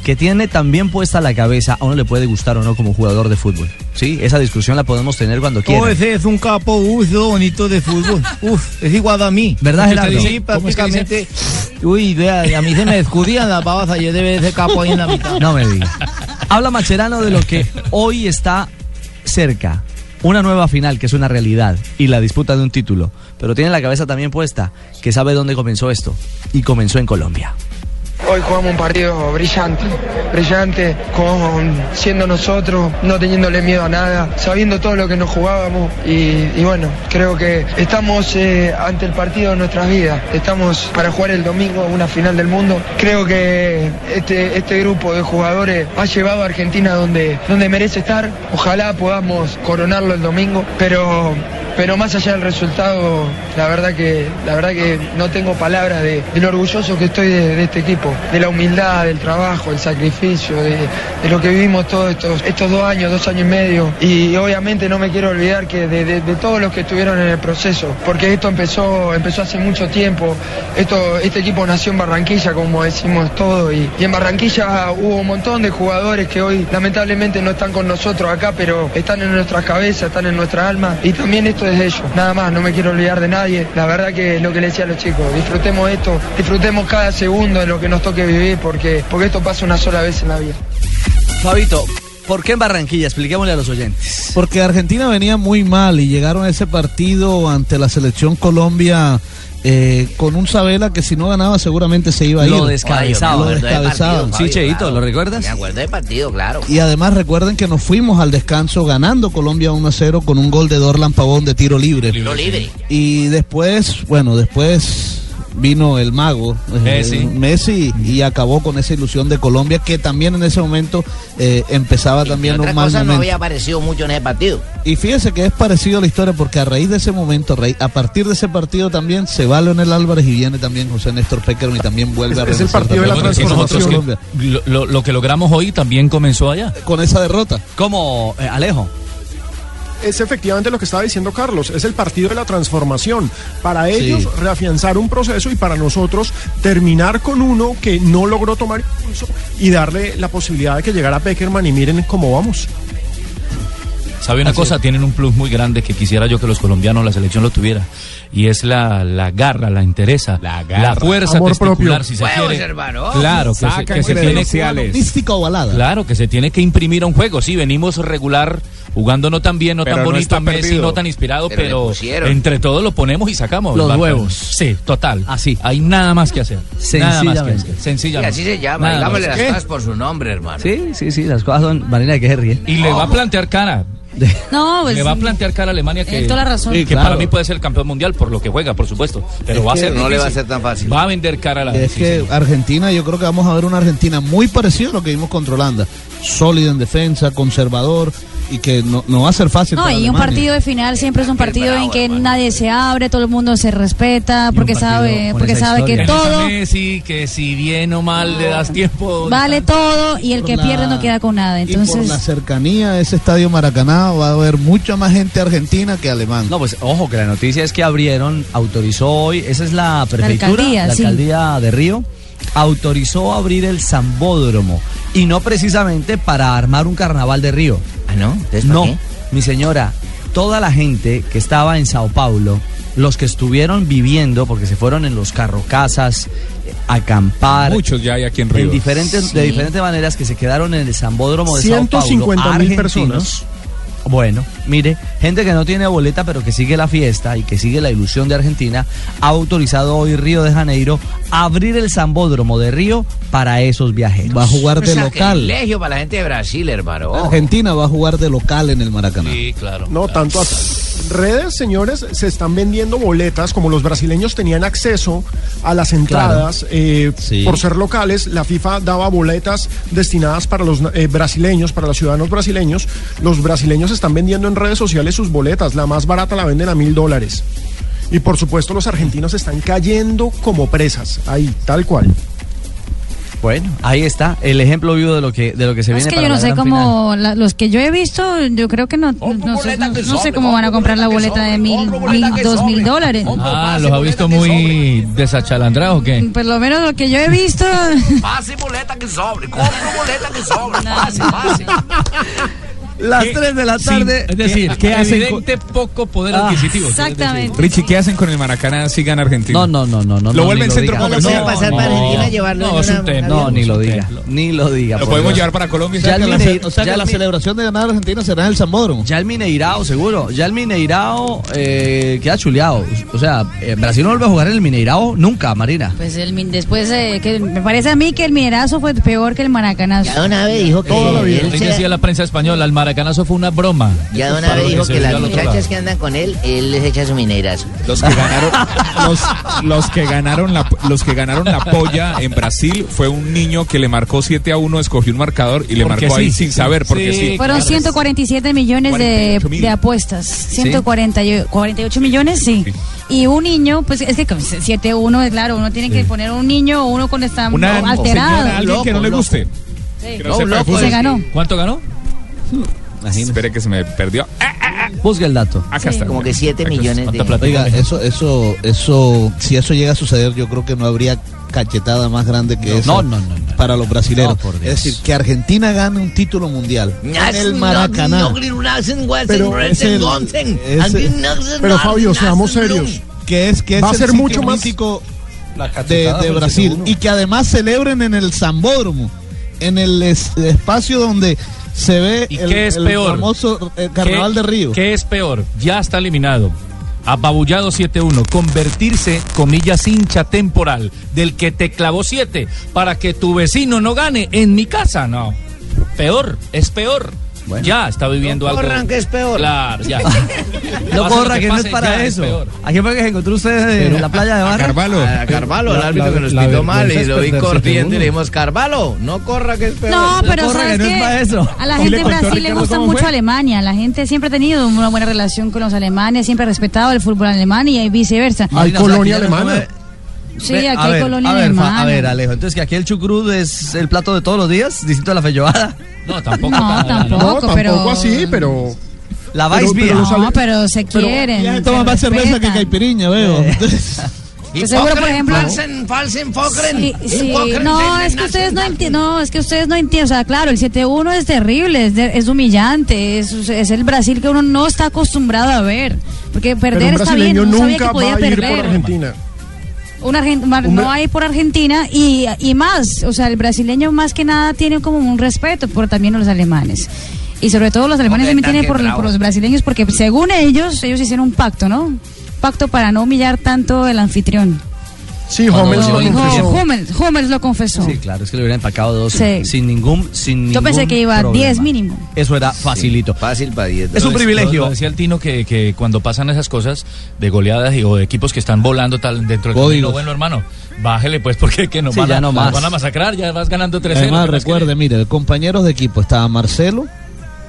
Speaker 1: que tiene también puesta la cabeza, a uno le puede gustar o no como jugador de fútbol. Sí, esa discusión la podemos tener cuando quiera.
Speaker 16: Oh, ese es un capo uso bonito de fútbol. Uf, es igual a mí.
Speaker 1: ¿Verdad,
Speaker 16: ¿Cómo es que
Speaker 1: Gerardo?
Speaker 16: Sí,
Speaker 1: ¿Cómo es que
Speaker 16: prácticamente. Uy, vea, a mí se me escudían las babas ayer de ese capo ahí en la mitad.
Speaker 1: No me diga. Habla Macherano de lo que hoy está cerca. Una nueva final que es una realidad y la disputa de un título. Pero tiene la cabeza también puesta que sabe dónde comenzó esto. Y comenzó en Colombia.
Speaker 17: Hoy jugamos un partido brillante, brillante, con siendo nosotros, no teniéndole miedo a nada, sabiendo todo lo que nos jugábamos y, bueno, creo que estamos eh, ante el partido de nuestras vidas, estamos para jugar el domingo una final del mundo. Creo que este, este grupo de jugadores ha llevado a Argentina donde, donde merece estar, ojalá podamos coronarlo el domingo, pero pero más allá del resultado, la verdad que, la verdad que no tengo palabras de, lo orgulloso que estoy de, este equipo, de la humildad, del trabajo, el sacrificio, de, lo que vivimos todos estos, estos dos años, dos años y medio. Y obviamente no me quiero olvidar que de, todos los que estuvieron en el proceso, porque esto empezó, empezó hace mucho tiempo. Esto, este equipo nació en Barranquilla, como decimos todos, y, y en Barranquilla hubo un montón de jugadores que hoy lamentablemente no están con nosotros acá, pero están en nuestras cabezas, están en nuestra alma, y también esto es de ellos. Nada más, no me quiero olvidar de nadie. La verdad que lo que le decía a los chicos, disfrutemos esto, disfrutemos cada segundo de lo que nos toque vivir, porque, porque esto pasa una sola vez en la vida.
Speaker 1: Fabito, ¿por qué en Barranquilla? Expliquémosle a los oyentes.
Speaker 8: Porque Argentina venía muy mal y llegaron a ese partido ante la selección Colombia eh, con un Sabela que si no ganaba seguramente se iba a ir.
Speaker 1: Lo descabezaba.
Speaker 8: Lo descabezaban.
Speaker 1: Sí, Cheito, ¿lo recuerdas?
Speaker 2: Me acuerdo del partido, claro.
Speaker 8: Y además recuerden que nos fuimos al descanso ganando Colombia 1 a 0 con un gol de Dorlan Pavón de tiro libre.
Speaker 2: Tiro libre.
Speaker 8: Y después, bueno, después vino el mago eh,
Speaker 5: Messi.
Speaker 8: Y acabó con esa ilusión de Colombia que también en ese momento eh, empezaba también
Speaker 2: Otra
Speaker 8: un mal
Speaker 2: cosa no había aparecido mucho en ese partido.
Speaker 8: Y fíjese que es parecido a la historia porque a raíz de ese momento, a, partir de ese partido también se va Leonel Álvarez y viene también José Néstor Peckerman y también vuelve a
Speaker 6: Es- el partido de la
Speaker 8: también
Speaker 5: Y nosotros que-
Speaker 8: Colombia.
Speaker 5: lo, lo- lo que logramos hoy también comenzó allá.
Speaker 8: Con esa derrota.
Speaker 1: ¿Cómo, eh, Alejo?
Speaker 6: Es efectivamente lo que estaba diciendo Carlos, es el partido de la transformación. Para ellos
Speaker 8: Sí.
Speaker 6: reafianzar un proceso y para nosotros terminar con uno que no logró tomar impulso y darle la posibilidad de que llegara Peckerman y miren cómo vamos.
Speaker 5: ¿Sabe una
Speaker 6: Así
Speaker 5: cosa? Tienen un plus muy grande que quisiera yo que los colombianos, la selección lo tuviera. Y es la, la garra, la interesa, la,
Speaker 7: garra.
Speaker 5: fuerza
Speaker 6: Amor
Speaker 5: testicular,
Speaker 6: propio.
Speaker 5: si se
Speaker 2: Huevos,
Speaker 5: quiere.
Speaker 2: hermano.
Speaker 5: Claro, que se,
Speaker 7: Sacan
Speaker 5: que se tiene.
Speaker 8: Mística.
Speaker 5: Claro, que se tiene que imprimir a un juego. Sí, venimos regular, jugando no tan bien, no
Speaker 7: Pero
Speaker 5: tan
Speaker 7: no
Speaker 5: bonito, Messi
Speaker 7: perdido.
Speaker 5: no tan inspirado,
Speaker 2: Pero
Speaker 5: entre todos lo ponemos y sacamos.
Speaker 1: Los huevos.
Speaker 5: Sí, total.
Speaker 1: Así.
Speaker 5: Hay nada más que hacer. Nada más que
Speaker 1: Sencillamente.
Speaker 5: hacer.
Speaker 2: Y
Speaker 5: Sencillamente.
Speaker 2: así se llama,
Speaker 5: Nada
Speaker 2: digámosle las cosas por su nombre, hermano.
Speaker 1: Sí, sí, sí, las cosas son. Marina, que se ríe.
Speaker 5: Y le va a plantear cara.
Speaker 3: No, pues.
Speaker 5: le va a plantear cara a Alemania que,
Speaker 3: toda la razón.
Speaker 5: que para mí puede ser el campeón mundial por lo que juega, por supuesto. Pero
Speaker 8: Es
Speaker 5: va a ser
Speaker 2: no le va a ser tan fácil.
Speaker 5: Va a vender cara a la
Speaker 8: Es
Speaker 5: sí,
Speaker 8: que. Argentina, yo creo que vamos a ver una Argentina muy parecida a lo que vimos contra Holanda. Sólida en defensa, conservador y que no, no va a ser fácil.
Speaker 3: No,
Speaker 8: para
Speaker 3: y un partido de final siempre es un partido
Speaker 2: bravo,
Speaker 3: en que
Speaker 2: hermano.
Speaker 3: nadie se abre, todo el mundo se respeta, porque sabe, porque sabe que todo
Speaker 5: Messi, que si bien o mal le das tiempo.
Speaker 3: vale todo y el
Speaker 8: por
Speaker 3: que
Speaker 8: la-
Speaker 3: pierde no queda con nada.
Speaker 8: Y por la
Speaker 3: Entonces,
Speaker 8: cercanía a ese estadio Maracaná va a haber mucha más gente argentina que alemán.
Speaker 1: No, pues ojo, que la noticia es que abrieron, autorizó hoy, esa es la prefectura,
Speaker 3: alcaldía,
Speaker 1: la
Speaker 3: sí.
Speaker 1: alcaldía de Río, autorizó abrir el Zambódromo y no precisamente para armar un carnaval de Río.
Speaker 2: Ah, ¿no? Entonces, ¿para
Speaker 1: No,
Speaker 2: qué?
Speaker 1: mi señora, toda la gente que estaba en Sao Paulo, los que estuvieron viviendo, porque se fueron en los carrocasas, eh, a acampar,
Speaker 7: Muchos ya hay aquí en Río.
Speaker 1: en diferentes, de diferentes maneras que se quedaron en el Zambódromo de Sao Paulo.
Speaker 6: 150 mil personas.
Speaker 1: Bueno, mire, gente que no tiene boleta pero que sigue la fiesta y que sigue la ilusión de Argentina, ha autorizado hoy Río de Janeiro a abrir el Zambódromo de Río para esos viajeros.
Speaker 8: Va a jugar
Speaker 2: O
Speaker 8: de
Speaker 2: sea,
Speaker 8: local.
Speaker 2: privilegio para la gente de Brasil, hermano.
Speaker 8: Argentina va a jugar de local en el Maracaná.
Speaker 5: Sí, claro.
Speaker 6: No, tanto así. Redes, señores, se están vendiendo boletas, como los brasileños tenían acceso a las entradas eh,
Speaker 8: Sí.
Speaker 6: por ser locales, la FIFA daba boletas destinadas para los eh, brasileños, para los ciudadanos brasileños. Los brasileños están vendiendo en redes sociales sus boletas, la más barata la venden a mil dólares. Y por supuesto los argentinos están cayendo como presas, ahí, tal cual.
Speaker 1: Bueno, ahí está el ejemplo vivo de lo que de lo que se
Speaker 3: es
Speaker 1: viene
Speaker 3: que
Speaker 1: para
Speaker 3: yo no
Speaker 1: la
Speaker 3: sé cómo, la- los que yo he visto, yo creo que no, no, sé, no- no sé cómo van a comprar la boleta de mil, mil dos mil dólares.
Speaker 5: Ah, los ha visto muy desachalandrados o qué?
Speaker 3: Por lo menos lo que yo he visto.
Speaker 2: Pase boleta que sobre, compro boleta que sobre. Pase, pase.
Speaker 1: Las 3 de la tarde.
Speaker 7: es decir, ¿qué hacen
Speaker 5: Evidente poco poder
Speaker 1: Ah,
Speaker 5: adquisitivo.
Speaker 3: Exactamente.
Speaker 7: Richie, ¿qué hacen con el Maracaná si gana Argentina?
Speaker 1: No, no, no, no. no
Speaker 7: ¿Lo
Speaker 1: no,
Speaker 7: vuelven centro comercial?
Speaker 2: puede pasar para Argentina y llevarlo
Speaker 1: no, es
Speaker 2: una-
Speaker 1: un tema. No, ni lo diga. Ni lo diga.
Speaker 7: ¿Lo podemos llevar para Colombia?
Speaker 1: Ya el
Speaker 8: O sea,
Speaker 1: Mine-
Speaker 8: o sea que
Speaker 1: ya
Speaker 8: la celebración de ganar Argentina será en el Zambódromo.
Speaker 1: Ya el Mineirao, seguro. Ya el Mineirao eh, queda chuleado. O sea, eh, Brasil no vuelve a jugar en el Mineirao nunca, Marina.
Speaker 3: Pues el, después, eh, que me parece a mí que el minerazo fue peor que el maracanazo.
Speaker 2: Ya una vez dijo que él
Speaker 5: Así
Speaker 2: se-
Speaker 5: decía la prensa española, el maracanazo fue una broma.
Speaker 2: ya de una
Speaker 5: Para
Speaker 2: vez
Speaker 5: lo
Speaker 2: dijo que las muchachas que andan con él, él les echa su minerazo.
Speaker 7: Los que ganaron, los, los que ganaron la, los que ganaron la polla en Brasil fue un niño que le marcó 7 a 1, escogió un marcador y le
Speaker 5: Porque
Speaker 7: marcó ahí
Speaker 5: sí.
Speaker 7: sin saber, porque sí.
Speaker 3: Fueron 147 millones de,
Speaker 7: 48 mil.
Speaker 3: de apuestas. 148 millones, sí. Y un niño, pues es que con 7-1, claro, uno tiene que poner un niño o uno con está
Speaker 7: Una
Speaker 3: alterado.
Speaker 7: señora, alguien que no le guste.
Speaker 3: Sí.
Speaker 7: Que no sepa de
Speaker 3: Se ganó.
Speaker 5: ¿Cuánto ganó?
Speaker 7: Espere que se me perdió. Ah,
Speaker 1: Busca el dato.
Speaker 7: Acá está.
Speaker 2: Como que 7 millones de...
Speaker 8: Oiga, eso, eso, eso, si eso llega a suceder, yo creo que no habría cachetada más grande que eso
Speaker 1: no, no, no, no.
Speaker 8: para los brasileños.
Speaker 1: No,
Speaker 8: es decir, que Argentina gane un título mundial en el Maracaná.
Speaker 2: Pero
Speaker 8: es el- es-
Speaker 6: Pero Fabio, seamos serios.
Speaker 8: que es que es
Speaker 6: Va a
Speaker 8: el
Speaker 6: ser mucho más-
Speaker 8: de, de Brasil
Speaker 9: 7-1.
Speaker 8: y que además celebren en el Zambódromo, en el es- espacio donde se ve
Speaker 5: ¿Y
Speaker 8: el,
Speaker 5: qué es
Speaker 8: el
Speaker 5: peor?
Speaker 8: famoso eh, Carnaval
Speaker 5: ¿Qué-
Speaker 8: de Río.
Speaker 5: ¿Qué es peor? Ya está eliminado. Apabullado 7-1. Convertirse, comillas, hincha temporal del que te clavó 7 para que tu vecino no gane en mi casa. No. Peor, es peor. Ya está viviendo algo.
Speaker 2: corran, que es peor.
Speaker 5: Claro, ya.
Speaker 1: No
Speaker 5: Pase lo
Speaker 1: corra,
Speaker 5: que
Speaker 1: que no es para eso.
Speaker 5: peor.
Speaker 1: ¿A quién fue que se encontró usted en la playa de Barra?
Speaker 7: Carvalho.
Speaker 18: A Carvalho, al
Speaker 9: La-
Speaker 18: árbitro
Speaker 9: la-
Speaker 18: que nos
Speaker 9: la
Speaker 18: pitó mal y
Speaker 9: es
Speaker 18: lo vi corriendo y le dijimos, Carvalho, no corra que es peor.
Speaker 3: No, pero
Speaker 1: corra,
Speaker 3: ¿sabes
Speaker 1: que no es
Speaker 3: qué?
Speaker 1: para eso.
Speaker 3: A la
Speaker 7: ¿Y
Speaker 3: gente de Brasil le gusta mucho
Speaker 7: fue?
Speaker 3: Alemania. La gente siempre ha tenido una buena relación con los alemanes, siempre ha respetado el fútbol alemán y viceversa.
Speaker 6: Hay colonia
Speaker 1: no
Speaker 6: alemana.
Speaker 3: Sí, aquí
Speaker 1: a
Speaker 3: hay
Speaker 1: ver,
Speaker 3: colonia
Speaker 1: a ver, fa-
Speaker 3: alemana.
Speaker 1: A ver, Alejo, entonces que aquí el chucrut es el plato de todos los días, distinto a la feijoada.
Speaker 5: No, tampoco.
Speaker 3: No,
Speaker 5: tan-
Speaker 3: tampoco.
Speaker 6: No, tampoco
Speaker 3: pero-
Speaker 6: así, pero.
Speaker 1: La vais
Speaker 6: Pero-
Speaker 1: bien.
Speaker 6: pero
Speaker 3: No, pero se quieren.
Speaker 8: Ya
Speaker 3: se
Speaker 8: toma más cerveza que caipiriña, veo.
Speaker 3: Pues seguro, por ejemplo.
Speaker 18: Falsen, falsen, Fokren.
Speaker 3: Sí, sí. No, es que ustedes no entienden, no, es que ustedes no entienden, o sea, claro, el 7-1 es terrible, es, de- es humillante, es, es el Brasil que uno no está acostumbrado a ver, porque
Speaker 6: Pero
Speaker 3: perder
Speaker 6: un
Speaker 3: está bien, uno sabía
Speaker 6: nunca
Speaker 3: que podía
Speaker 6: va a ir
Speaker 3: perder.
Speaker 6: por Argentina.
Speaker 3: Un no hay por Argentina y, y más, o sea, el brasileño más que nada tiene como un respeto por también los alemanes. Y sobre todo los alemanes también tienen por, por los brasileños porque según ellos, ellos hicieron un pacto, ¿no? Pacto para no humillar tanto al anfitrión.
Speaker 6: Sí, Hummels lo confesó.
Speaker 3: Hummels, Hummels lo confesó.
Speaker 1: Sí, claro, es que le hubieran empacado dos
Speaker 3: Sí.
Speaker 1: sin ningún sin
Speaker 3: Yo pensé
Speaker 1: ningún
Speaker 3: que iba a
Speaker 1: problema.
Speaker 3: 10 mínimo.
Speaker 1: Eso era facilito.
Speaker 18: Fácil para 10.
Speaker 1: Es un
Speaker 5: Lo-
Speaker 1: privilegio.
Speaker 5: Lo, lo decía el Tino que, que cuando pasan esas cosas de goleadas y, o de equipos que están volando tal dentro del
Speaker 8: Códigos.
Speaker 5: camino, bueno hermano, bájele pues porque que nos
Speaker 1: Sí,
Speaker 5: van,
Speaker 1: ya
Speaker 5: a,
Speaker 1: no
Speaker 5: nos
Speaker 1: más.
Speaker 5: van a masacrar, ya vas ganando 3-0.
Speaker 8: Además,
Speaker 5: ¿qué más
Speaker 8: recuerde, mire, compañeros de equipo estaba Marcelo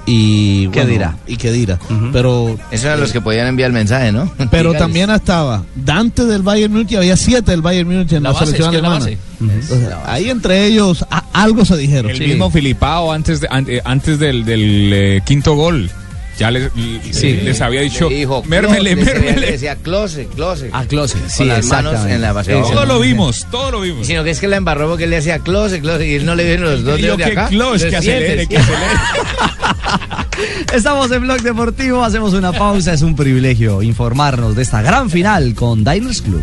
Speaker 8: y
Speaker 1: ¿Qué dirá?
Speaker 8: y qué dirá. Pero
Speaker 18: Esos eran los que podían enviar el mensaje, ¿no?
Speaker 8: pero
Speaker 18: Dígales.
Speaker 8: también estaba Dante del Bayern Múnich, había siete del Bayern Múnich en
Speaker 5: La
Speaker 8: la,
Speaker 5: base,
Speaker 8: selección
Speaker 5: es que
Speaker 8: alemana. Entonces, ahí entre ellos a- algo se dijeron.
Speaker 7: El mismo Filipao antes, de- an- eh, antes del, del, eh, quinto gol. Ya les,
Speaker 1: Sí.
Speaker 7: les había dicho,
Speaker 18: Le dijo,
Speaker 7: mérmele, mérmele.
Speaker 18: decía close, close.
Speaker 1: A close, sí,
Speaker 18: Con las manos en la base.
Speaker 7: Todo lo vimos, todo lo vimos.
Speaker 18: Sino que es que la embarró porque le hacía close, close, y él no le vieron los dos dedos de
Speaker 7: que
Speaker 18: acá.
Speaker 7: close, que acelere, que acelere.
Speaker 1: Estamos en Blog Deportivo, hacemos una pausa, es un privilegio informarnos de esta gran final con Diners Club.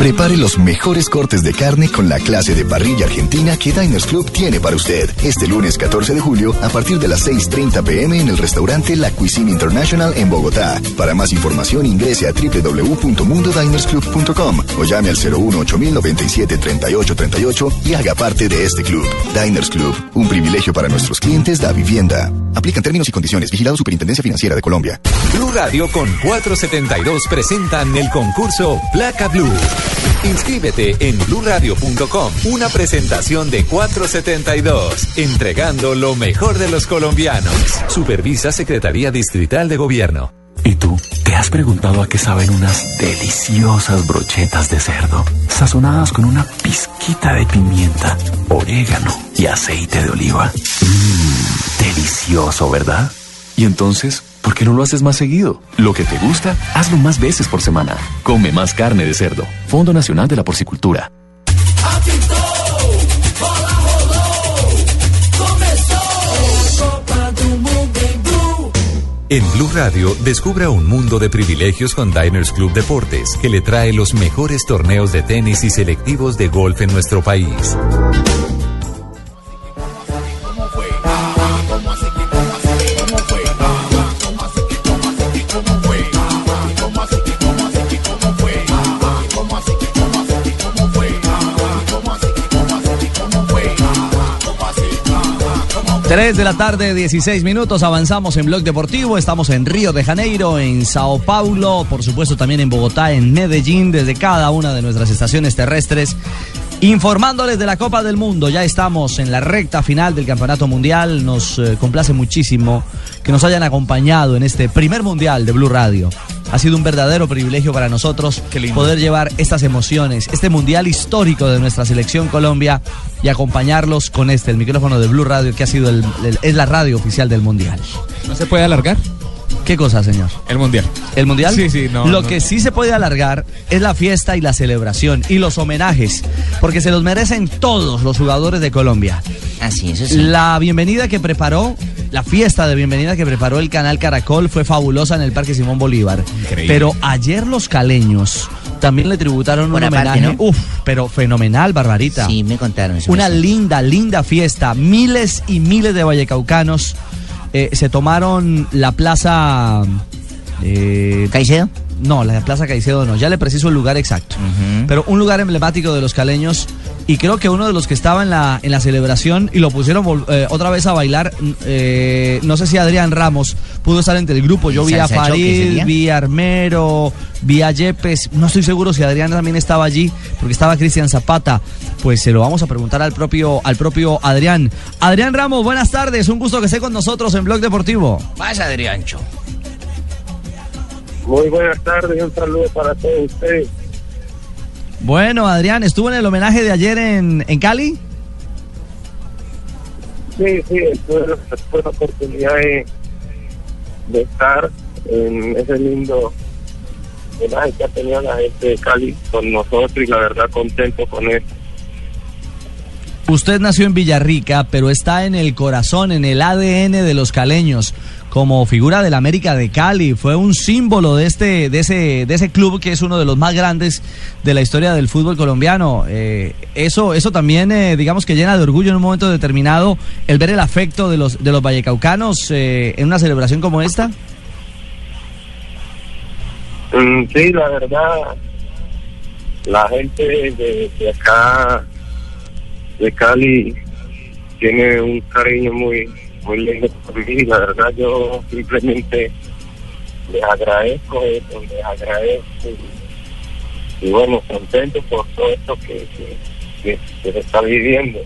Speaker 12: Prepare los mejores cortes de carne con la clase de parrilla argentina que Diners Club tiene para usted. Este lunes 14 de julio a partir de las 6.30 pm en el restaurante La Cuisine International en Bogotá. Para más información ingrese a www.mundodinersclub.com o llame al 018 3838 y haga parte de este club. Diners Club, un privilegio para nuestros clientes da vivienda. Aplican términos y condiciones. Vigilado Superintendencia Financiera de Colombia.
Speaker 10: Blue Radio con 472 presentan el concurso Placa Blue. Inscríbete en bluradio.com. Una presentación de 472, entregando lo mejor de los colombianos. Supervisa Secretaría Distrital de Gobierno.
Speaker 19: ¿Y tú qué has preguntado a qué saben unas deliciosas brochetas de cerdo, sazonadas con una pizquita de pimienta, orégano y aceite de oliva? Mmm, delicioso, ¿verdad? Y entonces, ¿por qué no lo haces más seguido? Lo que te gusta, hazlo más veces por semana. Come más carne de cerdo. Fondo Nacional de la Porcicultura.
Speaker 10: En Blue Radio, descubra un mundo de privilegios con Diners Club Deportes, que le trae los mejores torneos de tenis y selectivos de golf en nuestro país.
Speaker 1: Tres de la tarde, 16 minutos, avanzamos en Blog Deportivo, estamos en Río de Janeiro, en Sao Paulo, por supuesto también en Bogotá, en Medellín, desde cada una de nuestras estaciones terrestres, informándoles de la Copa del Mundo. Ya estamos en la recta final del Campeonato Mundial, nos eh, complace muchísimo que nos hayan acompañado en este primer Mundial de Blue Radio. Ha sido un verdadero privilegio para nosotros poder llevar estas emociones, este mundial histórico de nuestra selección Colombia y acompañarlos con este, el micrófono de Blue Radio, que ha sido el- el- es la radio oficial del mundial.
Speaker 7: ¿No se puede alargar?
Speaker 1: ¿Qué cosa, señor?
Speaker 7: El mundial.
Speaker 1: ¿El mundial?
Speaker 7: Sí, sí, no.
Speaker 1: Lo
Speaker 7: no.
Speaker 1: que sí se puede alargar es la fiesta y la celebración y los homenajes, porque se los merecen todos los jugadores de Colombia.
Speaker 2: Así, eso sí.
Speaker 1: La bienvenida que preparó, la fiesta de bienvenida que preparó el canal Caracol fue fabulosa en el Parque Simón Bolívar.
Speaker 2: Increíble.
Speaker 1: Pero ayer los caleños también le tributaron
Speaker 2: Por
Speaker 1: un homenaje.
Speaker 2: ¿no?
Speaker 1: Uf, pero fenomenal, Barbarita.
Speaker 2: Sí, me contaron eso.
Speaker 1: Una linda, linda fiesta. Miles y miles de vallecaucanos eh, se tomaron la plaza. Eh,
Speaker 2: ¿Caicedo?
Speaker 1: No, la plaza Caicedo no. Ya le preciso el lugar exacto. Pero un lugar emblemático de los caleños. Y creo que uno de los que estaba en la, en la celebración y lo pusieron eh, otra vez a bailar, eh, no sé si Adrián Ramos pudo estar entre el grupo. Yo vi a
Speaker 2: sería.
Speaker 1: vi a Armero, vi a Yepes. No estoy seguro si Adrián también estaba allí, porque estaba Cristian Zapata. Pues se lo vamos a preguntar al propio, al propio Adrián. Adrián Ramos, buenas tardes. Un gusto que esté con nosotros en Blog Deportivo.
Speaker 2: Pasa, Adriancho.
Speaker 20: Muy buenas tardes y un saludo para todos ustedes.
Speaker 1: Bueno, Adrián, ¿estuvo en el homenaje de ayer en, en Cali?
Speaker 20: Sí, sí, tuve, tuve la oportunidad de, de estar en ese lindo homenaje que ha tenido la gente de Cali con nosotros y la verdad contento con eso.
Speaker 1: Usted nació en Villarrica, pero está en el corazón, en el ADN de los caleños, como figura del América de Cali. Fue un símbolo de este, de ese, de ese club que es uno de los más grandes de la historia del fútbol colombiano. Eh, eso, eso también, eh, digamos que llena de orgullo en un momento determinado el ver el afecto de los, de los vallecaucanos eh, en una celebración como esta.
Speaker 20: Mm, sí, la verdad, la gente de, de acá, de Cali, tiene un cariño muy, muy lindo por mí. La verdad, yo simplemente les agradezco eso, les agradezco. Y, y bueno, contento por todo esto que, que, que- que se está viviendo.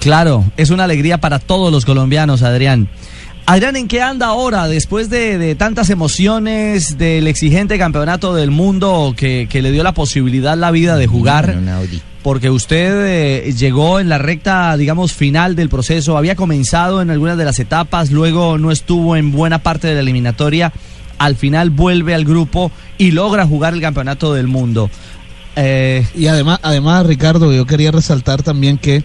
Speaker 1: Claro, es una alegría para todos los colombianos, Adrián. Adrián, ¿en qué anda ahora después de, de tantas emociones del exigente campeonato del mundo que, que le dio la posibilidad la vida de jugar? Porque usted eh, llegó en la recta, digamos, final del proceso, había comenzado en algunas de las etapas, luego no estuvo en buena parte de la eliminatoria, al final vuelve al grupo y logra jugar el campeonato del mundo. Eh,
Speaker 8: Y además, además, Ricardo, yo quería resaltar también que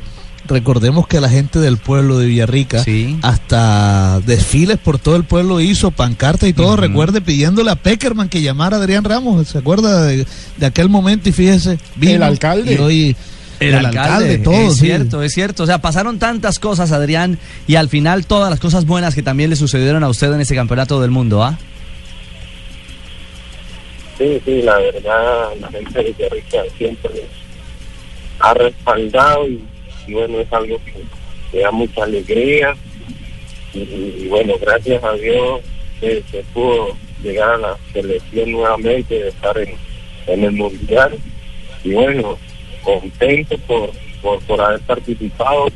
Speaker 8: recordemos que la gente del pueblo de Villarrica hasta desfiles por todo el pueblo hizo, pancartas y todo, recuerde pidiéndole a Peckerman que llamara a Adrián Ramos, ¿se acuerda de, de aquel momento? Y fíjese, vino,
Speaker 6: El alcalde.
Speaker 8: Y hoy
Speaker 1: El, alcalde,
Speaker 8: todo,
Speaker 1: es
Speaker 8: sí.
Speaker 1: cierto, es cierto. O sea, pasaron tantas cosas, Adrián, y al final todas las cosas buenas que también le sucedieron a usted en ese campeonato del mundo, ¿ah?
Speaker 20: Sí, sí, la verdad, la gente de Villarrica siempre ha respaldado y, y bueno, es algo que, que da mucha alegría. Y, bueno, gracias a Dios se, se pudo llegar a la selección nuevamente, de estar en, en el Mundial. Y bueno, contento por, por, por haber participado,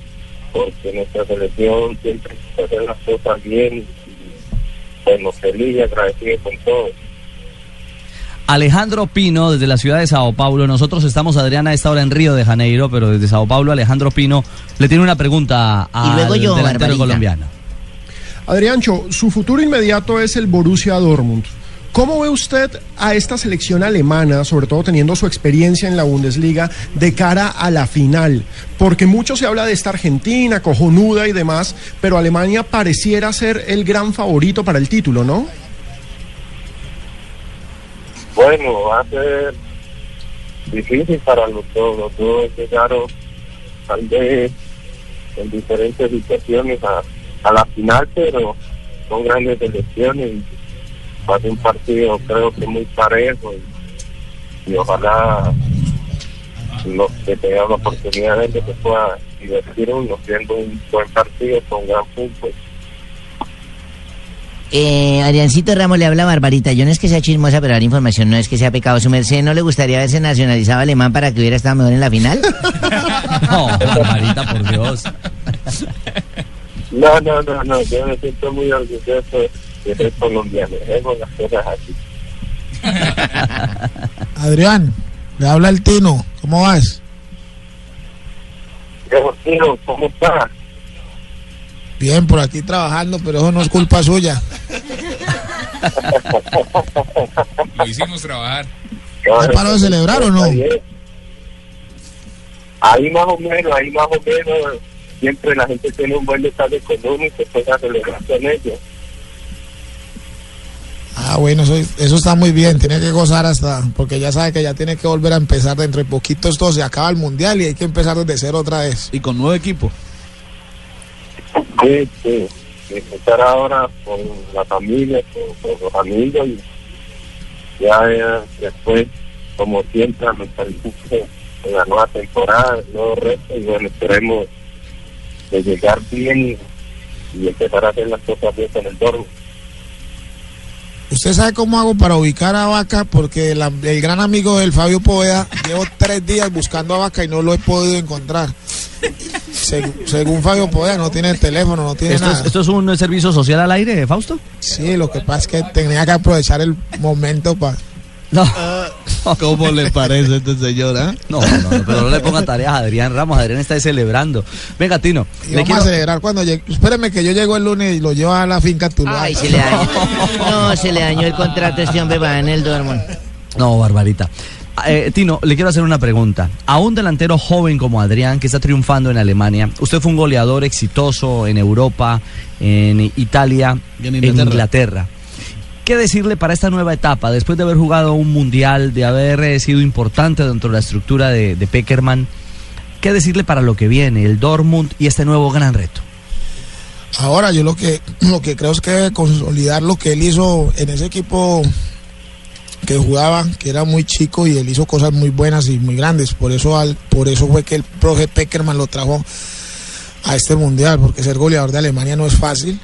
Speaker 20: porque nuestra selección siempre hace las cosas bien. Y bueno, feliz y agradecido con todos.
Speaker 1: Alejandro Pino, desde la ciudad de Sao Paulo. Nosotros estamos, Adriana, a esta hora en Río de Janeiro, pero desde Sao Paulo, Alejandro Pino le tiene una pregunta al
Speaker 2: luego yo,
Speaker 1: delantero
Speaker 2: Barbarita.
Speaker 1: colombiano.
Speaker 6: Adriancho, su futuro inmediato es el Borussia Dortmund. ¿Cómo ve usted a esta selección alemana, sobre todo teniendo su experiencia en la Bundesliga, de cara a la final? Porque mucho se habla de esta Argentina, cojonuda y demás, pero Alemania pareciera ser el gran favorito para el título, ¿no?
Speaker 20: Bueno, va a ser difícil para los dos. Los dos llegaron tal vez en diferentes situaciones a, a la final, pero son grandes elecciones. Va a ser un partido creo que muy parejo y, y ojalá los que tengan la oportunidad de que se pueda divertir uno siendo un buen partido con gran fútbol.
Speaker 2: Eh, Adriancito Ramos le habla a Barbarita. Yo no es que sea chismosa, pero dar información no es que sea pecado. ¿Su merced no le gustaría haberse nacionalizado alemán para que hubiera estado mejor en la final?
Speaker 1: No, Barbarita, por Dios.
Speaker 20: No, no, no, no, yo me siento muy orgulloso de ser colombiano. Dejo las cosas así.
Speaker 21: Adrián, le habla el Tino. ¿Cómo vas?
Speaker 20: Tío, ¿cómo estás?
Speaker 21: Bien, por aquí trabajando, pero eso no es culpa suya.
Speaker 7: Lo hicimos trabajar.
Speaker 21: ¿Ya paró de celebrar o no?
Speaker 20: Ahí más o menos, ahí más o menos, siempre la gente tiene un buen detalle económico, pues a celebrar con ellos.
Speaker 21: Ah, bueno, eso, eso está muy bien. Tiene que gozar hasta, porque ya sabe que ya tiene que volver a empezar dentro de poquitos todo se acaba el mundial y hay que empezar desde cero otra vez.
Speaker 8: Y con nuevo equipo.
Speaker 20: Sí, sí. Empezar ahora con la familia, con, los amigos y ya después, como siempre, a mentalizarse en la nueva temporada, el nuevo reto y bueno, esperemos de llegar bien y, empezar a hacer las cosas bien con el Dortmund.
Speaker 21: ¿Usted sabe cómo hago para ubicar a Vaca? Porque la- el gran amigo del Fabio Poveda, llevo tres días buscando a Vaca y no lo he podido encontrar. Seg- según Fabio Poveda, no tiene teléfono, no tiene
Speaker 1: ¿Esto
Speaker 21: nada.
Speaker 1: es, ¿Esto es un servicio social al aire, Fausto?
Speaker 21: Sí, lo que pasa es que tenía que aprovechar el momento para...
Speaker 1: No.
Speaker 8: ¿Cómo le parece este señor, ah?
Speaker 1: No, no, no, pero no le ponga tareas a Adrián Ramos. Adrián está celebrando. Venga, Tino.
Speaker 21: Y
Speaker 1: le
Speaker 21: vamos
Speaker 1: quiero-
Speaker 21: a celebrar cuando llegue. Espéreme que yo llego el lunes y lo llevo a la finca Tuluá.
Speaker 2: Ay, se le dañó. No, se le dañó el contrato a este hombre para en el Dortmund.
Speaker 1: No, Barbarita. Eh, Tino, le quiero hacer una pregunta. A un delantero joven como Adrián, que está triunfando en Alemania, usted fue un goleador exitoso en Europa, en Italia,
Speaker 8: Y en
Speaker 1: en
Speaker 8: Inglaterra.
Speaker 1: ¿Qué decirle para esta nueva etapa, después de haber jugado un mundial, de haber eh, sido importante dentro de la estructura de, de Peckerman? ¿Qué decirle para lo que viene, el Dortmund y este nuevo gran reto?
Speaker 21: Ahora yo lo que, lo que creo es que consolidar lo que él hizo en ese equipo que jugaba, que era muy chico y él hizo cosas muy buenas y muy grandes. Por eso, al, por eso fue que el profe Peckerman lo trajo a este mundial, porque ser goleador de Alemania no es fácil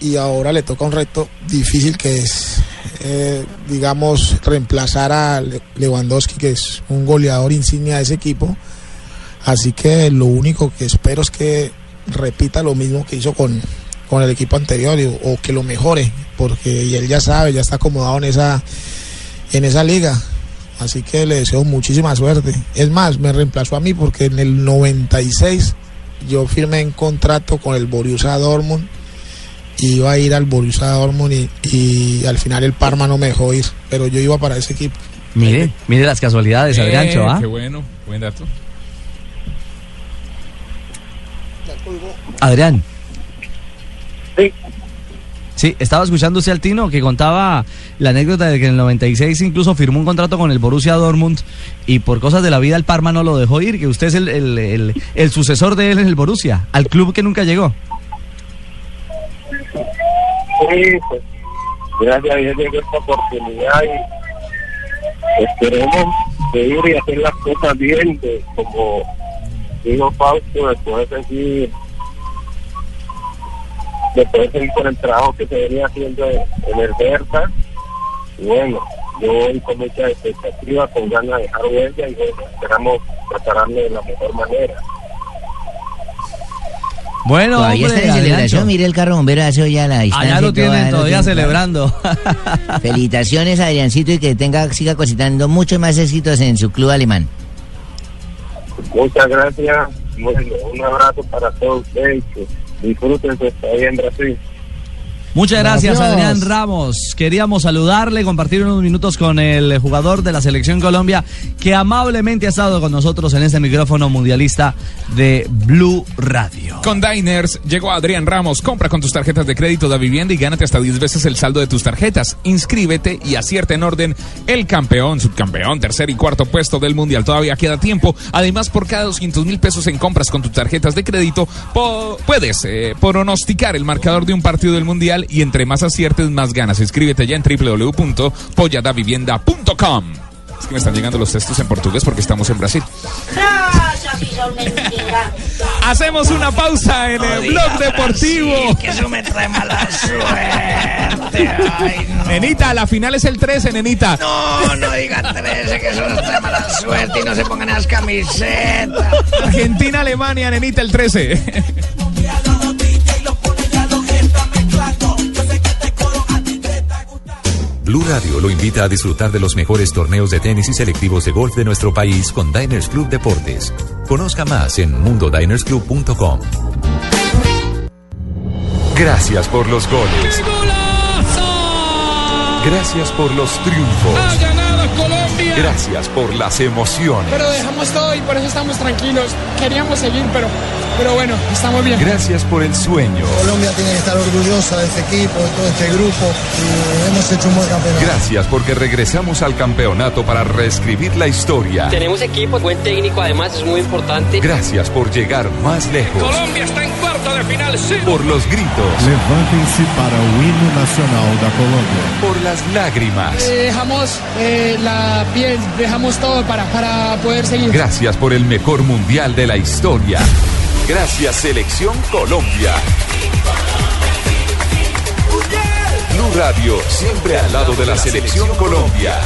Speaker 21: y ahora le toca un reto difícil que es, eh, digamos, reemplazar a Le- Lewandowski, que es un goleador insignia de ese equipo. Así que lo único que espero es que repita lo mismo que hizo con, con el equipo anterior o que lo mejore, porque él ya sabe, ya está acomodado en esa, en esa liga. Así que le deseo muchísima suerte. Es más, me reemplazó a mí porque en el 96 yo firmé un contrato con el Borussia Dortmund. Iba a ir al Borussia Dortmund y, y al final el Parma no me dejó ir, pero yo iba para ese equipo.
Speaker 1: Mire, mire las casualidades,
Speaker 7: Eh,
Speaker 1: Adriancho, ¿ah?
Speaker 7: Qué bueno, buen dato.
Speaker 1: Adrián. Sí, estaba escuchando usted al Tino que contaba la anécdota de que en el 96 incluso firmó un contrato con el Borussia Dortmund y por cosas de la vida el Parma no lo dejó ir, que usted es el, el- el- el sucesor de él en el Borussia, al club que nunca llegó.
Speaker 20: Sí, pues, gracias a Dios llegó esta oportunidad y esperemos seguir y hacer las cosas bien, de- como dijo Fausto, de seguir, después de seguir con el trabajo que se venía haciendo en, el Berta. Bueno, yo voy con mucha expectativa, con ganas de dejar huella y bueno, esperamos prepararme de la mejor manera.
Speaker 1: Bueno,
Speaker 2: Todavía
Speaker 1: hombre,
Speaker 2: está en celebración, mire el carro bombero hace ya a la distancia.
Speaker 1: Allá lo tienen todavía
Speaker 2: tienen,
Speaker 1: celebrando.
Speaker 2: Felicitaciones, Adriancito, y que tenga, siga cositando muchos más éxitos en su club alemán.
Speaker 20: Muchas gracias. Bueno, un abrazo para todos ustedes. Que disfruten su estadía en Brasil.
Speaker 1: Muchas gracias,
Speaker 20: Gracias.
Speaker 1: Adrián Ramos. Queríamos saludarle, compartir unos minutos con el jugador de la Selección Colombia que amablemente ha estado con nosotros en este micrófono mundialista de Blue Radio.
Speaker 7: Con Diners llegó Adrián Ramos. Compra con tus tarjetas de crédito de vivienda y gánate hasta 10 veces el saldo de tus tarjetas. Inscríbete y acierta en orden el campeón, subcampeón, tercer y cuarto puesto del mundial. Todavía queda tiempo. Además, por cada 200 mil pesos en compras con tus tarjetas de crédito, po- puedes eh, pronosticar el marcador de un partido del mundial y entre más aciertes, más ganas. Inscríbete ya en www.polladavivienda.com. Es que me están llegando los textos en portugués porque estamos en Brasil. Hacemos una pausa en el blog deportivo.
Speaker 16: que eso me trae mala suerte. Ay, no.
Speaker 7: Nenita, la final es el 13, nenita.
Speaker 16: No, no diga 13, que eso nos trae mala suerte y no se pongan las camisetas.
Speaker 7: Argentina, Alemania, nenita, el 13.
Speaker 10: Blue Radio lo invita a disfrutar de los mejores torneos de tenis y selectivos de golf de nuestro país con Diners Club Deportes. Conozca más en mundodinersclub.com. Gracias por los goles. Gracias por los triunfos.
Speaker 22: Colombia!
Speaker 10: Gracias por las emociones.
Speaker 22: Pero dejamos todo y por eso estamos tranquilos. Queríamos seguir, pero, pero bueno, estamos bien.
Speaker 10: Gracias por el sueño.
Speaker 23: Colombia tiene que estar orgullosa de este equipo, de todo este grupo y hemos hecho un buen campeonato.
Speaker 10: Gracias porque regresamos al campeonato para reescribir la historia.
Speaker 24: Tenemos equipo, buen técnico, además es muy importante.
Speaker 10: Gracias por llegar más lejos.
Speaker 24: Colombia está en cuarto de final.
Speaker 10: Por los gritos.
Speaker 25: Levantem-se para o hino nacional da Colômbia.
Speaker 10: Por las lágrimas.
Speaker 22: Eh, dejamos eh, la piel, dejamos todo para, para poder seguir.
Speaker 10: Gracias por el mejor mundial de la historia. Gracias Selección Colombia. Blue Radio, siempre al lado de la Selección Colombia.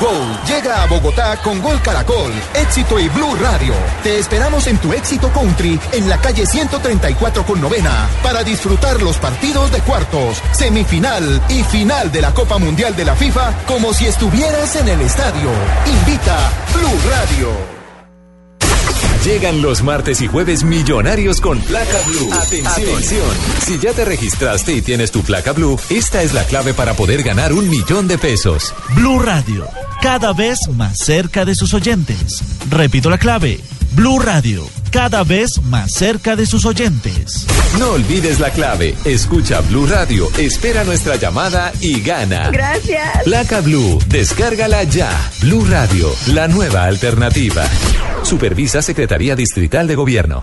Speaker 12: Gol llega a Bogotá con Gol Caracol, Éxito y Blue Radio. Te esperamos en tu Éxito Country en la calle 134 con novena para disfrutar los partidos de cuartos, semifinal y final de la Copa Mundial de la FIFA como si estuvieras en el estadio. Invita Blue Radio.
Speaker 10: Llegan los martes y jueves millonarios con placa blue. Atención. Si ya te registraste y tienes tu placa blue, esta es la clave para poder ganar un millón de pesos.
Speaker 26: Blue Radio, cada vez más cerca de sus oyentes. Repito la clave. Blue Radio, cada vez más cerca de sus oyentes.
Speaker 10: No olvides la clave. Escucha Blue Radio, espera nuestra llamada y gana.
Speaker 27: Gracias.
Speaker 10: Placa Blue, descárgala ya. Blue Radio, la nueva alternativa. Supervisa Secretaría Distrital de Gobierno.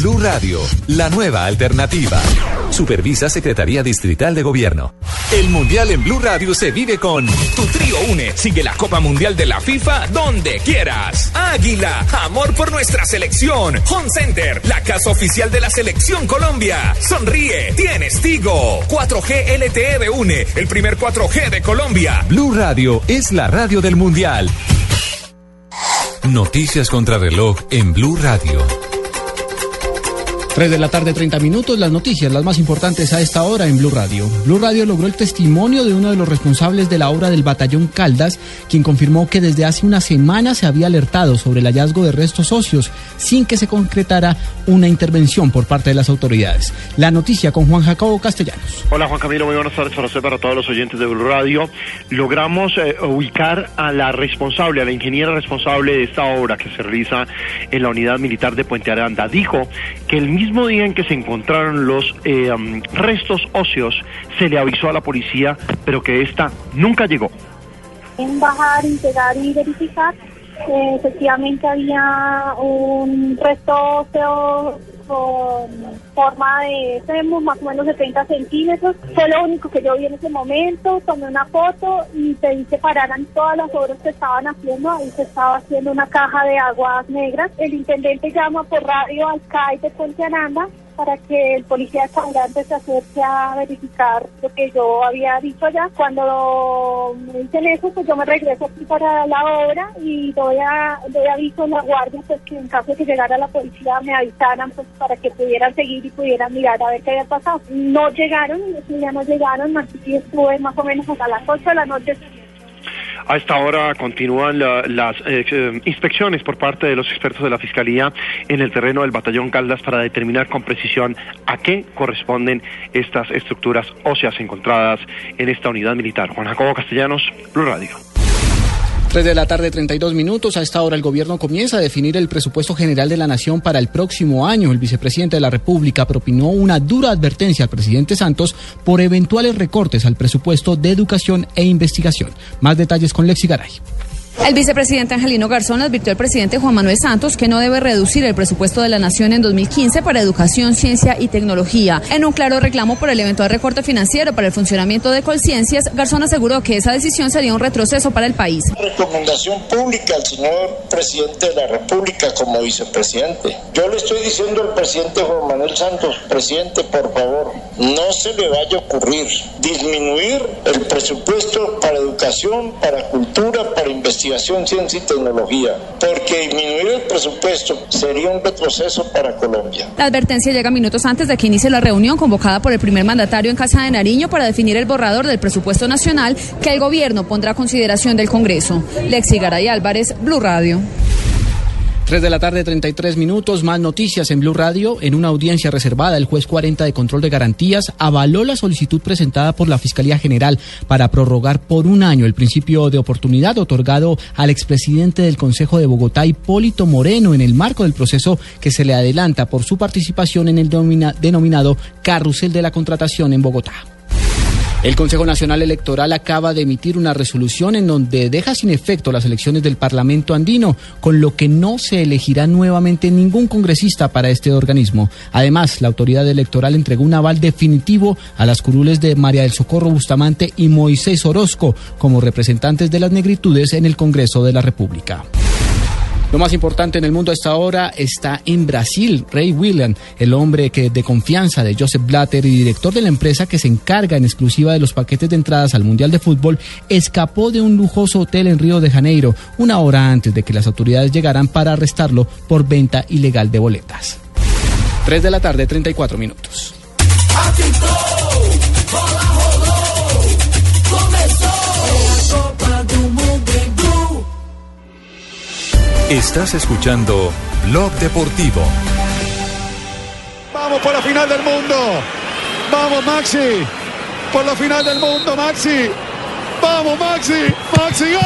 Speaker 10: Blue Radio, la nueva alternativa. Supervisa Secretaría Distrital de Gobierno.
Speaker 7: El Mundial en Blue Radio se vive con Tu Trío Une. Sigue la Copa Mundial de la FIFA donde quieras. Águila, amor por nuestra selección. Home Center, la casa oficial de la selección Colombia. Sonríe, tienes Tigo. 4G LTE de Une, el primer 4G de Colombia.
Speaker 10: Blue Radio es la radio del Mundial. Noticias contra reloj en Blue Radio.
Speaker 28: 3 de la tarde, 30 minutos, las noticias, las más importantes a esta hora en Blue Radio. Blue Radio logró el testimonio de uno de los responsables de la obra del Batallón Caldas, quien confirmó que desde hace una semana se había alertado sobre el hallazgo de restos óseos sin que se concretara una intervención por parte de las autoridades. La noticia con Juan Jacobo Castellanos.
Speaker 29: Hola Juan Camilo, muy buenas tardes para usted, para todos los oyentes de Blue Radio. Logramos eh, ubicar a la responsable, a la ingeniera responsable de esta obra que se realiza en la unidad militar de Puente Aranda. Dijo que el mismo día en que se encontraron los eh, restos óseos se le avisó a la policía, pero que esta nunca llegó.
Speaker 30: en bajar, llegar y verificar. Eh, efectivamente había un resto óseo con forma de fémur, más o menos de 30 centímetros. Fue lo único que yo vi en ese momento. Tomé una foto y pedí que pararan todas las obras que estaban haciendo. Ahí se estaba haciendo una caja de aguas negras. El intendente llama por radio al CAI de Puente Aranda para que el policía de Caudante se acerque a verificar lo que yo había dicho allá. Cuando me dicen eso, pues yo me regreso aquí para la obra y doy, a, doy aviso a la guardia, pues que en caso de que llegara la policía me avisaran, pues para que pudieran seguir y pudieran mirar a ver qué había pasado. No llegaron, día no llegaron, así estuve más o menos hasta las 8 de la noche
Speaker 29: A esta hora continúan la- las eh, eh, inspecciones por parte de los expertos de la Fiscalía en el terreno del batallón Caldas para determinar con precisión a qué corresponden estas estructuras óseas encontradas en esta unidad militar. Juan Jacobo Castellanos, Blue Radio.
Speaker 28: 3 de la tarde, 32 minutos. A esta hora el gobierno comienza a definir el presupuesto general de la nación para el próximo año. El vicepresidente de la República propinó una dura advertencia al presidente Santos por eventuales recortes al presupuesto de educación e investigación. Más detalles con Lexi Garay.
Speaker 31: El vicepresidente Angelino Garzón advirtió al presidente Juan Manuel Santos que no debe reducir el presupuesto de la nación en 2015 para educación, ciencia y tecnología. En un claro reclamo por el eventual recorte financiero para el funcionamiento de Colciencias, Garzón aseguró que esa decisión sería un retroceso para el país.
Speaker 32: recomendación pública al señor presidente de la República como vicepresidente. Yo le estoy diciendo al presidente Juan Manuel Santos, presidente, por favor, no se le vaya a ocurrir disminuir el presupuesto para educación, para cultura, para investigación, ciencia y tecnología, porque disminuir el presupuesto sería un retroceso para Colombia.
Speaker 31: La advertencia llega minutos antes de que inicie la reunión convocada por el primer mandatario en Casa de Nariño para definir el borrador del presupuesto nacional que el gobierno pondrá a consideración del Congreso. Lexi Garay Álvarez, Blue Radio.
Speaker 28: 3 de la tarde, 33 minutos. Más noticias en Blue Radio. En una audiencia reservada, el juez 40 de control de garantías avaló la solicitud presentada por la Fiscalía General para prorrogar por un año el principio de oportunidad otorgado al expresidente del Consejo de Bogotá, Hipólito Moreno, en el marco del proceso que se le adelanta por su participación en el denominado Carrusel de la Contratación en Bogotá. El Consejo Nacional Electoral acaba de emitir una resolución en donde deja sin efecto las elecciones del Parlamento andino, con lo que no se elegirá nuevamente ningún congresista para este organismo. Además, la autoridad electoral entregó un aval definitivo a las curules de María del Socorro Bustamante y Moisés Orozco como representantes de las negritudes en el Congreso de la República. Lo más importante en el mundo a esta hora está en Brasil. Ray William, el hombre que de confianza de Joseph Blatter y director de la empresa que se encarga en exclusiva de los paquetes de entradas al Mundial de Fútbol, escapó de un lujoso hotel en Río de Janeiro una hora antes de que las autoridades llegaran para arrestarlo por venta ilegal de boletas. 3 de la tarde, 34 minutos.
Speaker 10: Estás escuchando Blog Deportivo.
Speaker 27: Vamos por la final del mundo. Vamos, Maxi. Por la final del mundo, Maxi. Vamos, Maxi. Maxi, gol.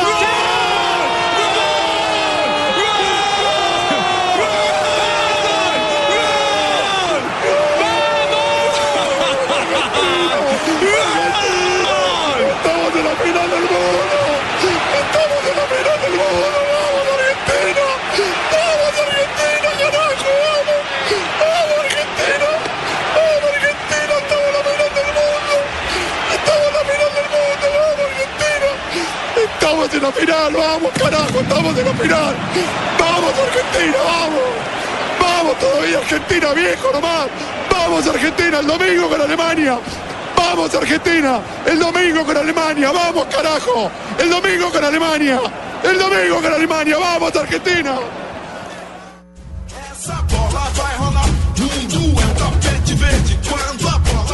Speaker 27: La final del mundo. Estamos en la final del mundo. Vamos, Argentina. Carajo. Vamos. Argentina. Vamos, Argentina. Estamos la final del mundo. Estamos la final del mundo. Vamos, Argentina. Estamos en la final. Vamos, carajo. Estamos en la final. Vamos, Argentina. Vamos. Vamos todavía, Argentina, viejo nomás. Vamos, Argentina, el domingo con Alemania. Vamos, Argentina, el domingo con Alemania. Vamos, carajo. El domingo con Alemania. El domingo con Alemania. Vamos, Argentina.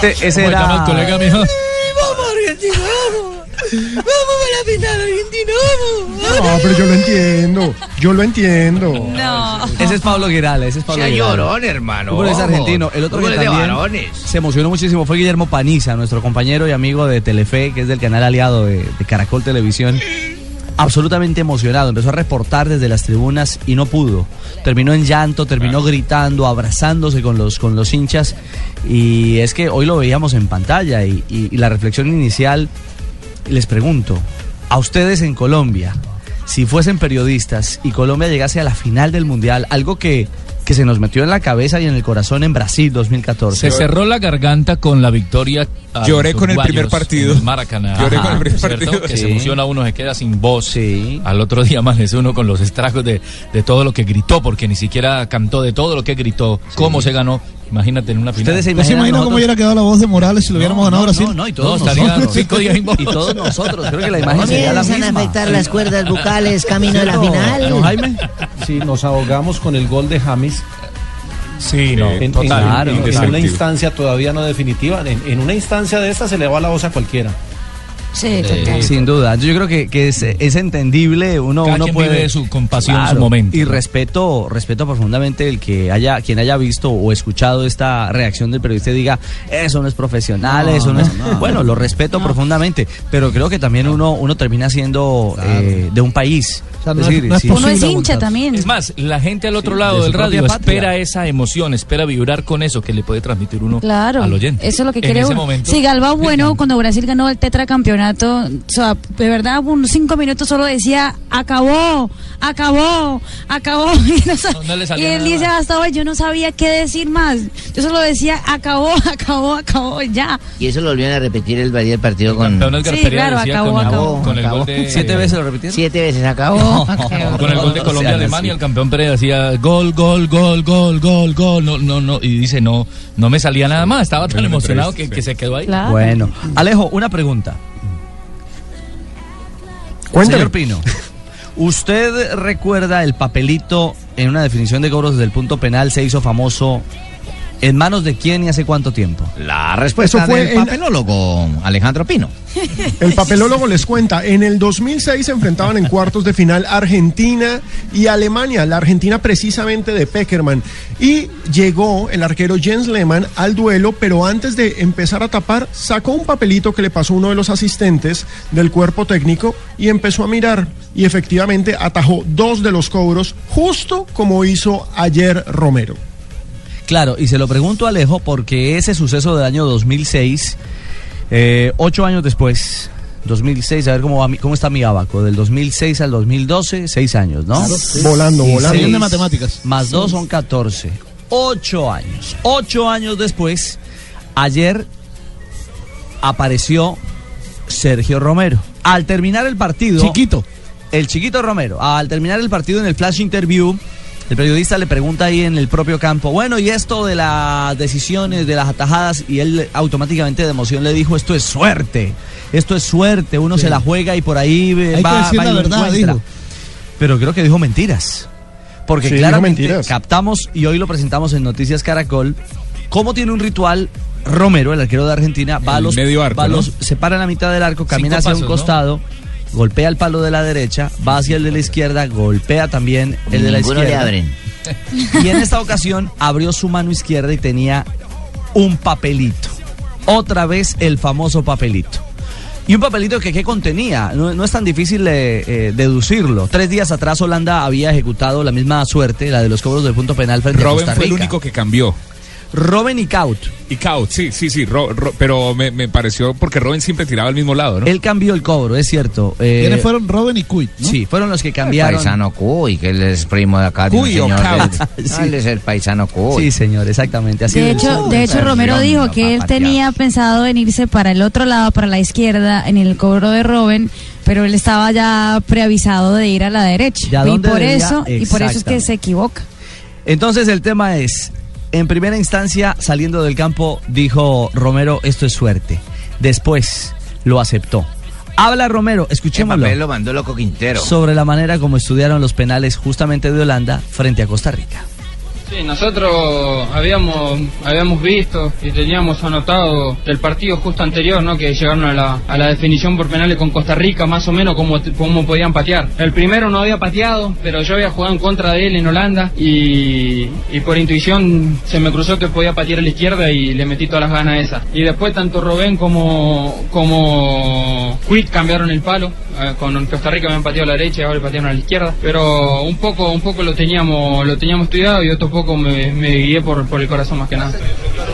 Speaker 1: Este- ese
Speaker 5: ¿Cómo
Speaker 1: era-
Speaker 5: llama el colega, mijo?
Speaker 33: Vamos, Argentina, vamos. Vamos a la final, Argentina, vamos.
Speaker 6: No, pero yo lo entiendo. Yo lo entiendo.
Speaker 3: No.
Speaker 1: Ese es Pablo Girales, ese es Pablo Girales.
Speaker 2: llorón, hermano.
Speaker 1: Fútbol es argentino. El otro que
Speaker 2: Fútbol es de
Speaker 1: también
Speaker 2: varones.
Speaker 1: se emocionó muchísimo fue Guillermo Paniza, nuestro compañero y amigo de Telefe, que es del canal aliado de, de Caracol Televisión. Absolutamente emocionado, empezó a reportar desde las tribunas y no pudo. Terminó en llanto, terminó gritando, abrazándose con los, con los hinchas. Y es que hoy lo veíamos en pantalla y, y- y la reflexión inicial, les pregunto, a ustedes en Colombia, si fuesen periodistas y Colombia llegase a la final del Mundial, algo que, que se nos metió en la cabeza y en el corazón en Brasil 2014.
Speaker 5: Se cerró la garganta con la victoria. a
Speaker 7: Lloré con el primer partido.
Speaker 5: el Maracaná.
Speaker 7: Lloré con el primer
Speaker 5: ¿cierto?
Speaker 7: partido.
Speaker 5: Que se
Speaker 7: Sí.
Speaker 5: emociona uno, se queda sin voz. Al otro día amanece uno con los estragos de, de todo lo que gritó, porque ni siquiera cantó de todo lo que gritó, cómo se ganó. Imagínate en una final.
Speaker 1: Ustedes se
Speaker 8: ¿Usted se imagina cómo hubiera quedado la voz de Morales si lo hubiéramos ganado a Brasil?
Speaker 1: No, no, y todos
Speaker 5: No, estaría
Speaker 1: nosotros.
Speaker 5: cinco días.
Speaker 1: Y todos nosotros. Creo que la imagen sería la
Speaker 2: Comienzan a
Speaker 1: misma.
Speaker 2: afectar las cuerdas bucales camino a la final.
Speaker 1: Don Jaime.
Speaker 34: Sí, nos ahogamos con el gol de James.
Speaker 7: Sí,
Speaker 34: no, en,
Speaker 7: total,
Speaker 34: en- en- una instancia todavía no definitiva. En, en una instancia de esta se le va la voz a cualquiera.
Speaker 3: Sí,
Speaker 1: Eh, sin duda, yo creo que, que es, es entendible, uno,
Speaker 5: Cada
Speaker 1: uno
Speaker 5: quien
Speaker 1: puede
Speaker 5: vive su- con pasión su momento,
Speaker 1: y respeto, respeto profundamente el que haya, quien haya visto o escuchado esta reacción del periodista y diga eso no es profesional,
Speaker 34: No,
Speaker 1: eso no,
Speaker 34: no,
Speaker 1: es,
Speaker 34: no.
Speaker 1: bueno, lo respeto profundamente, pero creo que también uno, uno termina siendo eh, de un país,
Speaker 8: sea, no
Speaker 1: es
Speaker 8: es-
Speaker 1: decir,
Speaker 8: no es
Speaker 1: si-
Speaker 3: Uno es hincha también.
Speaker 5: Es más, la gente al otro
Speaker 1: Sí,
Speaker 5: lado
Speaker 1: de
Speaker 5: del radio
Speaker 1: patria.
Speaker 5: espera esa emoción, espera vibrar con eso que le puede transmitir uno
Speaker 3: Claro,
Speaker 5: al oyente.
Speaker 3: eso es lo que quiere uno.
Speaker 5: momento,
Speaker 3: Sí, Galba bueno cuando Brasil ganó el tetracampeonato, o sea, de verdad, unos cinco minutos solo decía, acabó, acabó, acabó. Y, no sa-
Speaker 5: No, no le
Speaker 3: y
Speaker 5: salía
Speaker 3: él dice, hasta hoy yo no sabía qué decir más. Yo solo decía, acabó, acabó, acabó, ya.
Speaker 2: Y eso lo volvieron a repetir el día del partido con.
Speaker 3: Sí, claro,
Speaker 5: decía
Speaker 3: acabó,
Speaker 5: con, el-
Speaker 3: acabó.
Speaker 5: con el
Speaker 2: Acabó.
Speaker 5: gol de
Speaker 1: ¿Siete veces lo repitieron?
Speaker 2: Siete veces acabó.
Speaker 5: Con el gol de Colombia Alemania, el campeón Pereira decía gol, gol, gol, gol, gol, gol. No, no, no. Y dice, no, no me salía nada más. Estaba tan emocionado que, que se quedó ahí.
Speaker 3: Claro.
Speaker 1: Bueno, Alejo, una pregunta.
Speaker 6: Cuéntame.
Speaker 1: Señor Pino, ¿usted recuerda el papelito en una definición de cobros desde el punto penal se hizo famoso? ¿En manos de quién y hace cuánto tiempo?
Speaker 2: La respuesta
Speaker 6: Eso fue
Speaker 2: del
Speaker 6: en-
Speaker 2: papelólogo Alejandro Pino.
Speaker 6: El papelólogo les cuenta, en el 2006 se enfrentaban en cuartos de final Argentina y Alemania, la Argentina precisamente de Peckerman. Y llegó el arquero Jens Lehmann al duelo, pero antes de empezar a tapar, sacó un papelito que le pasó uno de los asistentes del cuerpo técnico y empezó a mirar. Y efectivamente atajó dos de los cobros, justo como hizo ayer Romero.
Speaker 1: Claro, y se lo pregunto a Alejo porque ese suceso del año 2006, eh, ocho años después, 2006, a ver cómo, va mi- cómo está mi abaco, del 2006 al 2012, seis años, ¿no?
Speaker 6: Claro, sí. Volando,
Speaker 1: Y
Speaker 6: volando.
Speaker 1: seis
Speaker 8: de matemáticas.
Speaker 1: Más dos son 14. Ocho años. Ocho años después, ayer apareció Sergio Romero. Al terminar el partido...
Speaker 8: Chiquito.
Speaker 1: El chiquito Romero, al terminar el partido en el flash interview, el periodista le pregunta ahí en el propio campo, bueno, y esto de las decisiones, de las atajadas, y él automáticamente de emoción le dijo, esto es suerte, esto es suerte, uno se la juega y por ahí
Speaker 8: Hay que
Speaker 1: va,
Speaker 8: decir
Speaker 1: va y
Speaker 8: la
Speaker 1: lo
Speaker 8: verdad,
Speaker 1: encuentra".
Speaker 8: dijo.
Speaker 1: Pero creo que dijo mentiras. Porque
Speaker 6: Sí,
Speaker 1: claramente
Speaker 6: mentiras.
Speaker 1: captamos y hoy lo presentamos en Noticias Caracol, cómo tiene un ritual Romero, el arquero de Argentina, va a los,
Speaker 7: medio arco,
Speaker 1: va los- se para en la mitad del arco, camina
Speaker 5: Cinco
Speaker 1: hacia un
Speaker 5: ¿no?
Speaker 1: Golpea el palo de la derecha, va hacia el de la izquierda, golpea también el de la
Speaker 2: Ninguno le
Speaker 1: izquierda.
Speaker 2: abren.
Speaker 1: Y en esta ocasión abrió su mano izquierda y tenía un papelito. Otra vez el famoso papelito. Y un papelito que ¿qué contenía? No, no es tan difícil de, eh, deducirlo. Tres días atrás Holanda había ejecutado la misma suerte, la de los cobros del punto penal frente a
Speaker 7: Robin
Speaker 1: Costa
Speaker 7: fue el único que cambió.
Speaker 1: Robin y Kaut.
Speaker 7: Y Kaut, sí, sí, sí, Ro- Ro- pero me, me pareció porque Robin siempre tiraba al mismo lado, ¿no?
Speaker 1: Él cambió el cobro, es cierto. Eh,
Speaker 8: ¿Quiénes fueron? Robin y ¿no?
Speaker 1: Sí, fueron los que
Speaker 2: El
Speaker 1: cambiaron.
Speaker 2: paisano Cuy, que él es primo de acá.
Speaker 1: Cuy o Kaut.
Speaker 2: del-
Speaker 1: Sí.
Speaker 2: Ah, Él es el paisano Cuy.
Speaker 1: Sí, señor, exactamente. Así
Speaker 3: De
Speaker 1: es.
Speaker 3: hecho, de hecho Romero dijo que él tenía pensado en irse para el otro lado, para la izquierda, en el cobro de Robin, pero él estaba ya preavisado de ir a la derecha.
Speaker 1: ¿Y
Speaker 3: Y por eso, y por eso es que se equivoca.
Speaker 1: Entonces el tema es, en primera instancia, saliendo del campo, dijo Romero, esto es suerte. Después lo aceptó. Habla Romero, escuchémoslo,
Speaker 2: lo mandó loco Quintero.
Speaker 1: sobre la manera como estudiaron los penales justamente de Holanda frente a Costa Rica.
Speaker 35: Sí, nosotros habíamos habíamos visto y teníamos anotado del partido justo anterior, ¿no? Que llegaron a la, a la definición por penales con Costa Rica, más o menos cómo, cómo podían patear. El primero no había pateado, pero yo había jugado en contra de él en Holanda y, y por intuición se me cruzó que podía patear a la izquierda y le metí todas las ganas esas. Y después tanto Robén como como Quick cambiaron el palo. Eh, Con Costa Rica me han pateado a la derecha y ahora le patearon a la izquierda. Pero un poco un poco lo teníamos lo teníamos estudiado y otro poco me, me guié por, por el corazón más que nada.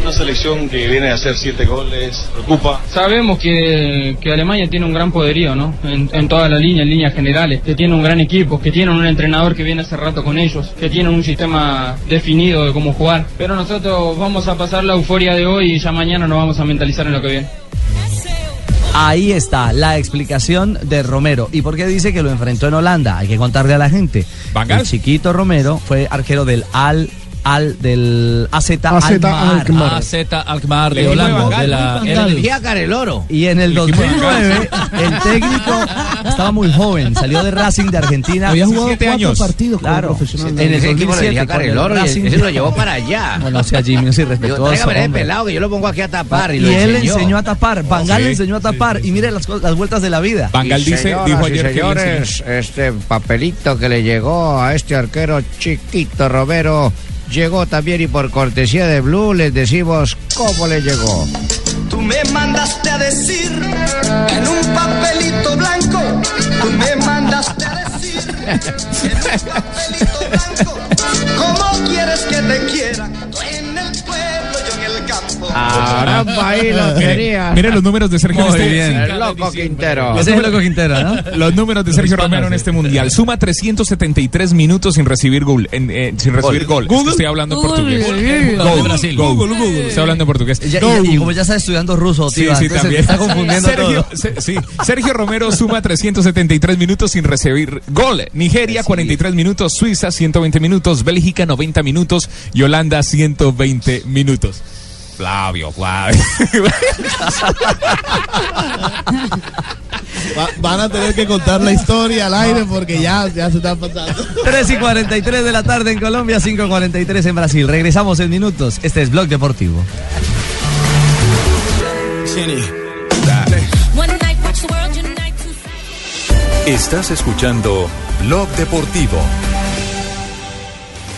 Speaker 36: Una selección que viene a hacer siete goles, preocupa.
Speaker 35: Sabemos que, que Alemania tiene un gran poderío, ¿no? En, en toda la línea, en líneas generales, que tiene un gran equipo, que tiene un entrenador que viene hace rato con ellos, que tiene un sistema definido de cómo jugar. Pero nosotros vamos a pasar la euforia de hoy y ya mañana nos vamos a mentalizar en lo que viene.
Speaker 1: Ahí está la explicación de Romero. ¿Y por qué dice que lo enfrentó en Holanda? Hay que contarle a la gente. El chiquito Romero fue arquero del Al al del AZ
Speaker 6: AZ
Speaker 1: Alkmaar.
Speaker 6: Alkmaar.
Speaker 5: AZ Alkmaar de Holanda. De la, era el-
Speaker 2: el oro.
Speaker 1: Y en el
Speaker 5: El equipo de
Speaker 1: 2009 el técnico estaba muy joven, salió de Racing de Argentina.
Speaker 37: Había jugado
Speaker 1: 17
Speaker 37: cuatro
Speaker 1: años.
Speaker 37: partidos como
Speaker 1: claro,
Speaker 37: profesional.
Speaker 1: En el
Speaker 2: Ese equipo le
Speaker 1: 2007
Speaker 2: decía
Speaker 1: con
Speaker 2: Carrel Oro y
Speaker 1: Racing.
Speaker 2: ese lo llevó para allá.
Speaker 1: No, no sea Jimmy,
Speaker 2: Digo,
Speaker 1: irrespetuoso.
Speaker 2: pelado que yo lo pongo aquí a tapar y,
Speaker 1: Y
Speaker 2: lo
Speaker 1: él le
Speaker 2: enseñó.
Speaker 1: enseñó a tapar, Van Gaal
Speaker 2: Sí.
Speaker 1: le enseñó a tapar y mire las, las vueltas de la vida.
Speaker 38: Y señoras y señores, este papelito que le llegó a este arquero chiquito Romero llegó también y por cortesía de Blue les decimos cómo le llegó.
Speaker 13: Tú me mandaste a decir en un
Speaker 38: Caramba, ahí lo quería.
Speaker 7: Mire los números de Sergio
Speaker 38: Muy
Speaker 7: este-
Speaker 38: bien. El loco Quintero.
Speaker 1: Ese es el loco Quintero, ¿no?
Speaker 7: Los números de Sergio Romero en este mundial. Suma 373 minutos sin recibir gol. en- eh, sin recibir gol. Es que Estoy hablando en portugués.
Speaker 1: Brasil.
Speaker 7: Google, Google. Estoy hablando en portugués.
Speaker 1: Ya- y, y como ya está estudiando ruso,
Speaker 7: Sí,
Speaker 1: tío,
Speaker 7: sí,
Speaker 1: entonces
Speaker 7: también.
Speaker 1: se está confundiendo
Speaker 7: Sergio,
Speaker 1: todo.
Speaker 7: se- sí. Sergio Romero suma 373 minutos sin recibir gol. Nigeria 43 minutos, Suiza 120 minutos, Bélgica 90 minutos y Holanda 120 minutos. Flavio, Flavio.
Speaker 37: Va- van a tener que contar la historia al aire porque ya, ya se están pasando.
Speaker 1: 3 y 43 de la tarde en Colombia, 5 y 43 en Brasil. Regresamos en minutos. Este es Blog Deportivo.
Speaker 10: Estás escuchando Blog Deportivo.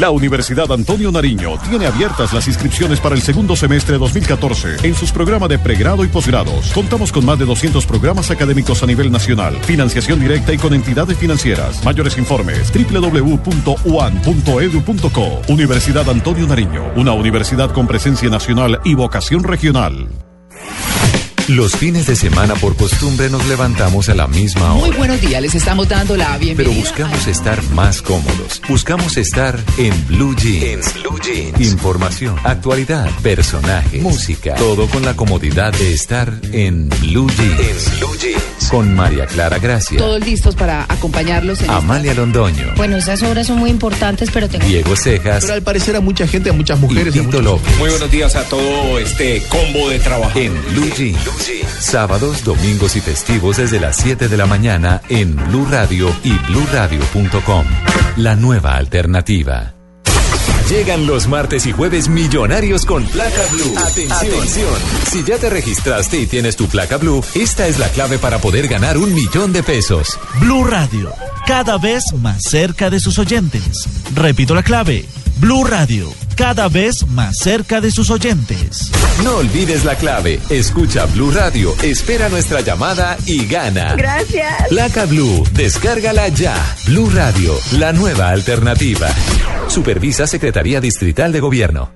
Speaker 11: La Universidad Antonio Nariño tiene abiertas las inscripciones para el segundo semestre 2014 en sus programas de pregrado y posgrados. Contamos con más de 200 programas académicos a nivel nacional, financiación directa y con entidades financieras. Mayores informes www.uan.edu.co. Universidad Antonio Nariño, una universidad con presencia nacional y vocación regional.
Speaker 10: Los fines de semana por costumbre nos levantamos a la misma
Speaker 39: Muy
Speaker 10: hora.
Speaker 39: buenos días, les estamos dando la
Speaker 10: Pero
Speaker 39: bienvenida.
Speaker 10: buscamos estar más cómodos. Buscamos estar en Blue Jeans. Información, actualidad, personajes, música. Todo con la comodidad de estar en Blue Jeans. Con María Clara Gracia,
Speaker 39: Todos listos para acompañarlos en
Speaker 10: Amalia Londoño,
Speaker 40: Bueno, esas obras son muy importantes, pero tengo...
Speaker 10: Diego Cejas
Speaker 37: Pero al parecer a mucha gente, a muchas mujeres.
Speaker 10: y Tito López.
Speaker 41: Muy buenos días a todo este combo de trabajo.
Speaker 10: En Blue Jeans. Sábados, domingos y festivos desde las 7 de la mañana en Blue Radio y bluradio.com. La nueva alternativa. Llegan los martes y jueves millonarios con placa blue. Atención. Si ya te registraste y tienes tu placa blue, esta es la clave para poder ganar un millón de pesos.
Speaker 8: Blue Radio, cada vez más cerca de sus oyentes. Repito la clave. Blue Radio,
Speaker 42: cada vez más cerca de sus oyentes.
Speaker 10: No olvides la clave. Escucha Blue Radio, espera nuestra llamada y gana.
Speaker 43: Gracias.
Speaker 10: Placa Blue, descárgala ya. Blue Radio, la nueva alternativa. Supervisa Secretaría Distrital de Gobierno.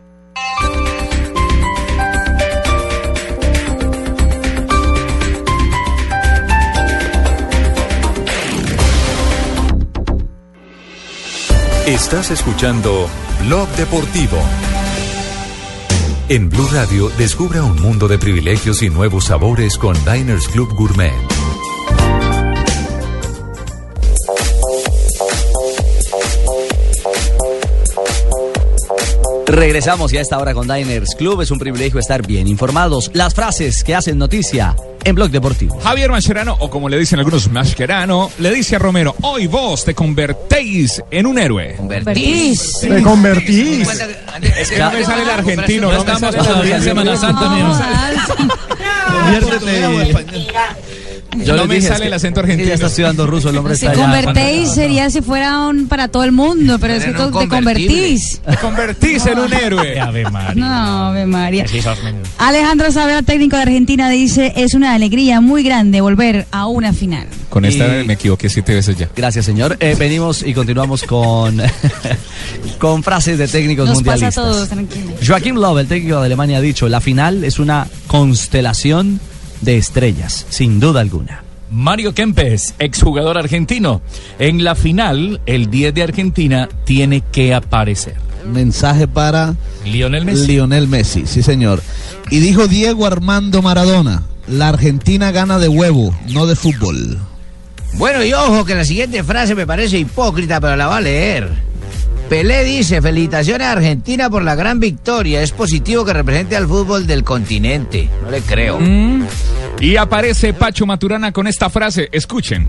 Speaker 10: Estás escuchando Blog Deportivo. En Blue Radio, descubra un mundo de privilegios y nuevos sabores con Diners Club Gourmet.
Speaker 1: Regresamos y a esta hora con Diners Club. Es un privilegio estar bien informados. Las frases que hacen noticia en Blog Deportivo.
Speaker 7: Javier Mascherano, o como le dicen algunos Mascherano, le dice a Romero, hoy vos te convertéis en un héroe.
Speaker 2: Convertís.
Speaker 6: Te convertís.
Speaker 7: Es que no me sale el argentino, no,
Speaker 5: estamos todavía en. Semana Santa, mijo.
Speaker 1: Yo
Speaker 7: no me
Speaker 1: dije,
Speaker 7: sale
Speaker 1: es que-
Speaker 7: el acento
Speaker 1: que ya
Speaker 7: argentino.
Speaker 1: está estudiando ruso, el hombre
Speaker 3: Si
Speaker 1: está allá.
Speaker 3: convertéis sería si fuera un para todo el mundo, pero es que
Speaker 2: no
Speaker 3: te convertís.
Speaker 7: Te convertís en un héroe.
Speaker 5: Ave María.
Speaker 3: No, Ave María. Alejandro Savera, técnico de Argentina, dice, es una alegría muy grande volver a una final.
Speaker 7: Con esta
Speaker 1: Y-
Speaker 7: me equivoqué siete veces ya.
Speaker 1: Gracias, señor. Eh, venimos y continuamos con, con frases de técnicos
Speaker 3: Nos pasa a
Speaker 1: mundialistas.
Speaker 3: todos, tranquilo.
Speaker 1: Joaquim Löw, el técnico de Alemania, ha dicho, la final es una constelación de estrellas, sin duda alguna.
Speaker 5: Mario Kempes, exjugador argentino. En la final, el 10 de Argentina tiene que aparecer.
Speaker 8: Mensaje para
Speaker 5: Lionel Messi.
Speaker 8: Lionel Messi, sí señor. Y dijo Diego Armando Maradona, la Argentina gana de huevo, no de fútbol.
Speaker 2: Bueno, y ojo que la siguiente frase me parece hipócrita, pero la va a leer. Pelé dice, felicitaciones a Argentina por la gran victoria. Es positivo que represente al fútbol del continente. No le creo.
Speaker 7: Mm. Y aparece Pacho Maturana con esta frase, escuchen,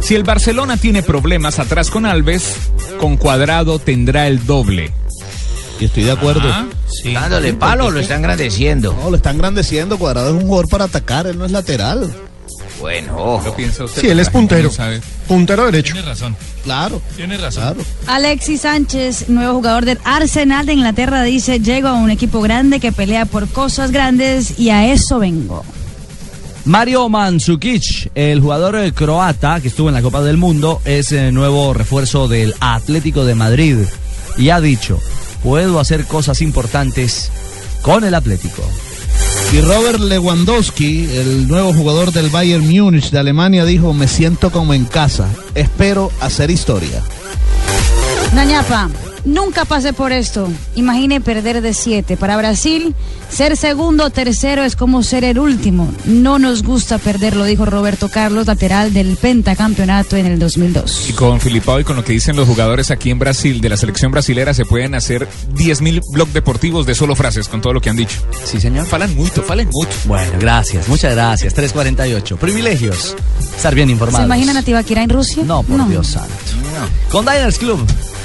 Speaker 7: si el Barcelona tiene problemas atrás con Alves, con Cuadrado tendrá el doble.
Speaker 8: Y estoy de acuerdo.
Speaker 7: Ah,
Speaker 5: sí.
Speaker 2: Dándole palo, lo está engrandeciendo.
Speaker 8: No, lo está engrandeciendo. Cuadrado es un jugador para atacar, él no es lateral.
Speaker 2: Bueno, ojo.
Speaker 7: ¿Lo piensa usted?
Speaker 6: Sí, él es puntero.
Speaker 7: sabe.
Speaker 6: Puntero derecho.
Speaker 5: Tiene razón.
Speaker 8: Claro.
Speaker 5: Tiene razón.
Speaker 8: Claro.
Speaker 3: Alexis Sánchez, nuevo jugador del Arsenal de Inglaterra, dice, llego a un equipo grande que pelea por cosas grandes y a eso vengo.
Speaker 1: Mario Mandzukic, el jugador eh, croata que estuvo en la Copa del Mundo, es el nuevo refuerzo del Atlético de Madrid y ha dicho, puedo hacer cosas importantes con el Atlético.
Speaker 8: Y Robert Lewandowski, el nuevo jugador del Bayern Múnich de Alemania, dijo, me siento como en casa. Espero hacer historia.
Speaker 3: Nunca pasé por esto. Imagine perder de siete. Para Brasil, ser segundo o tercero es como ser el último. No nos gusta perder, lo dijo Roberto Carlos, lateral del pentacampeonato en el 2002.
Speaker 7: Y con Filipao y con lo que dicen los jugadores aquí en Brasil, de la selección brasilera, se pueden hacer 10.000 blog deportivos de solo frases con todo lo que han dicho.
Speaker 1: Sí, señor.
Speaker 7: Falan mucho, falan mucho.
Speaker 1: Bueno, gracias, muchas gracias. 348. Privilegios. Estar bien
Speaker 3: ¿Se
Speaker 1: informados.
Speaker 3: imaginan a Tibaquira en Rusia?
Speaker 1: No, por Dios santo. Con Diners Club.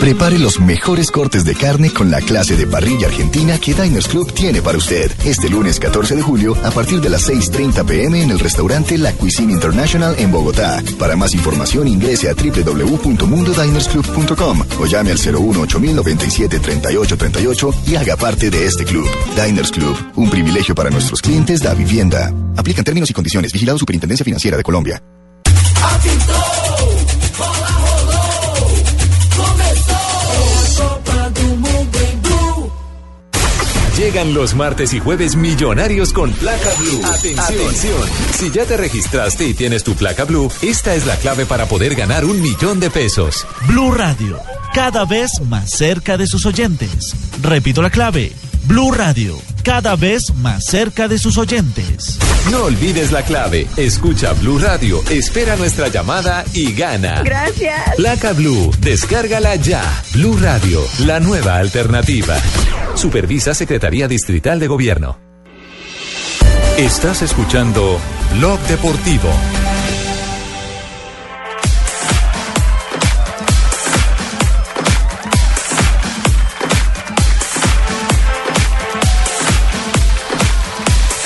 Speaker 44: Prepare los mejores cortes de carne con la clase de parrilla argentina que Diners Club tiene para usted. Este lunes 14 de julio a partir de las 6.30 pm en el restaurante La Cuisine International en Bogotá. Para más información ingrese a www.mundodinersclub.com o llame al 018 97 38 38 y haga parte de este club. Diners Club, un privilegio para nuestros clientes da vivienda. Aplican términos y condiciones. Vigilado Superintendencia Financiera de Colombia.
Speaker 10: Llegan los martes y jueves millonarios con placa blue. Atención. Si ya te registraste y tienes tu placa blue, esta es la clave para poder ganar un millón de pesos.
Speaker 42: Blue Radio, cada vez más cerca de sus oyentes. Repito la clave. Blue Radio, cada vez más cerca de sus oyentes.
Speaker 10: No olvides la clave. Escucha Blue Radio, espera nuestra llamada y gana.
Speaker 43: Gracias.
Speaker 10: Placa Blue, descárgala ya. Blue Radio, la nueva alternativa. Supervisa Secretaría Distrital de Gobierno. Estás escuchando Blog Deportivo.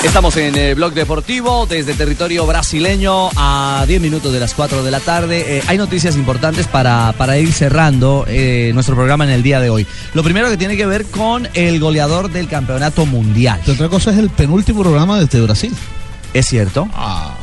Speaker 1: Estamos en el blog deportivo desde territorio brasileño a 10 minutos de las 4 de la tarde. Eh, hay noticias importantes para, para ir cerrando eh, nuestro programa en el día de hoy. Lo primero que tiene que ver con el goleador del campeonato mundial.
Speaker 8: otra cosa es el penúltimo programa desde Brasil.
Speaker 1: Es cierto.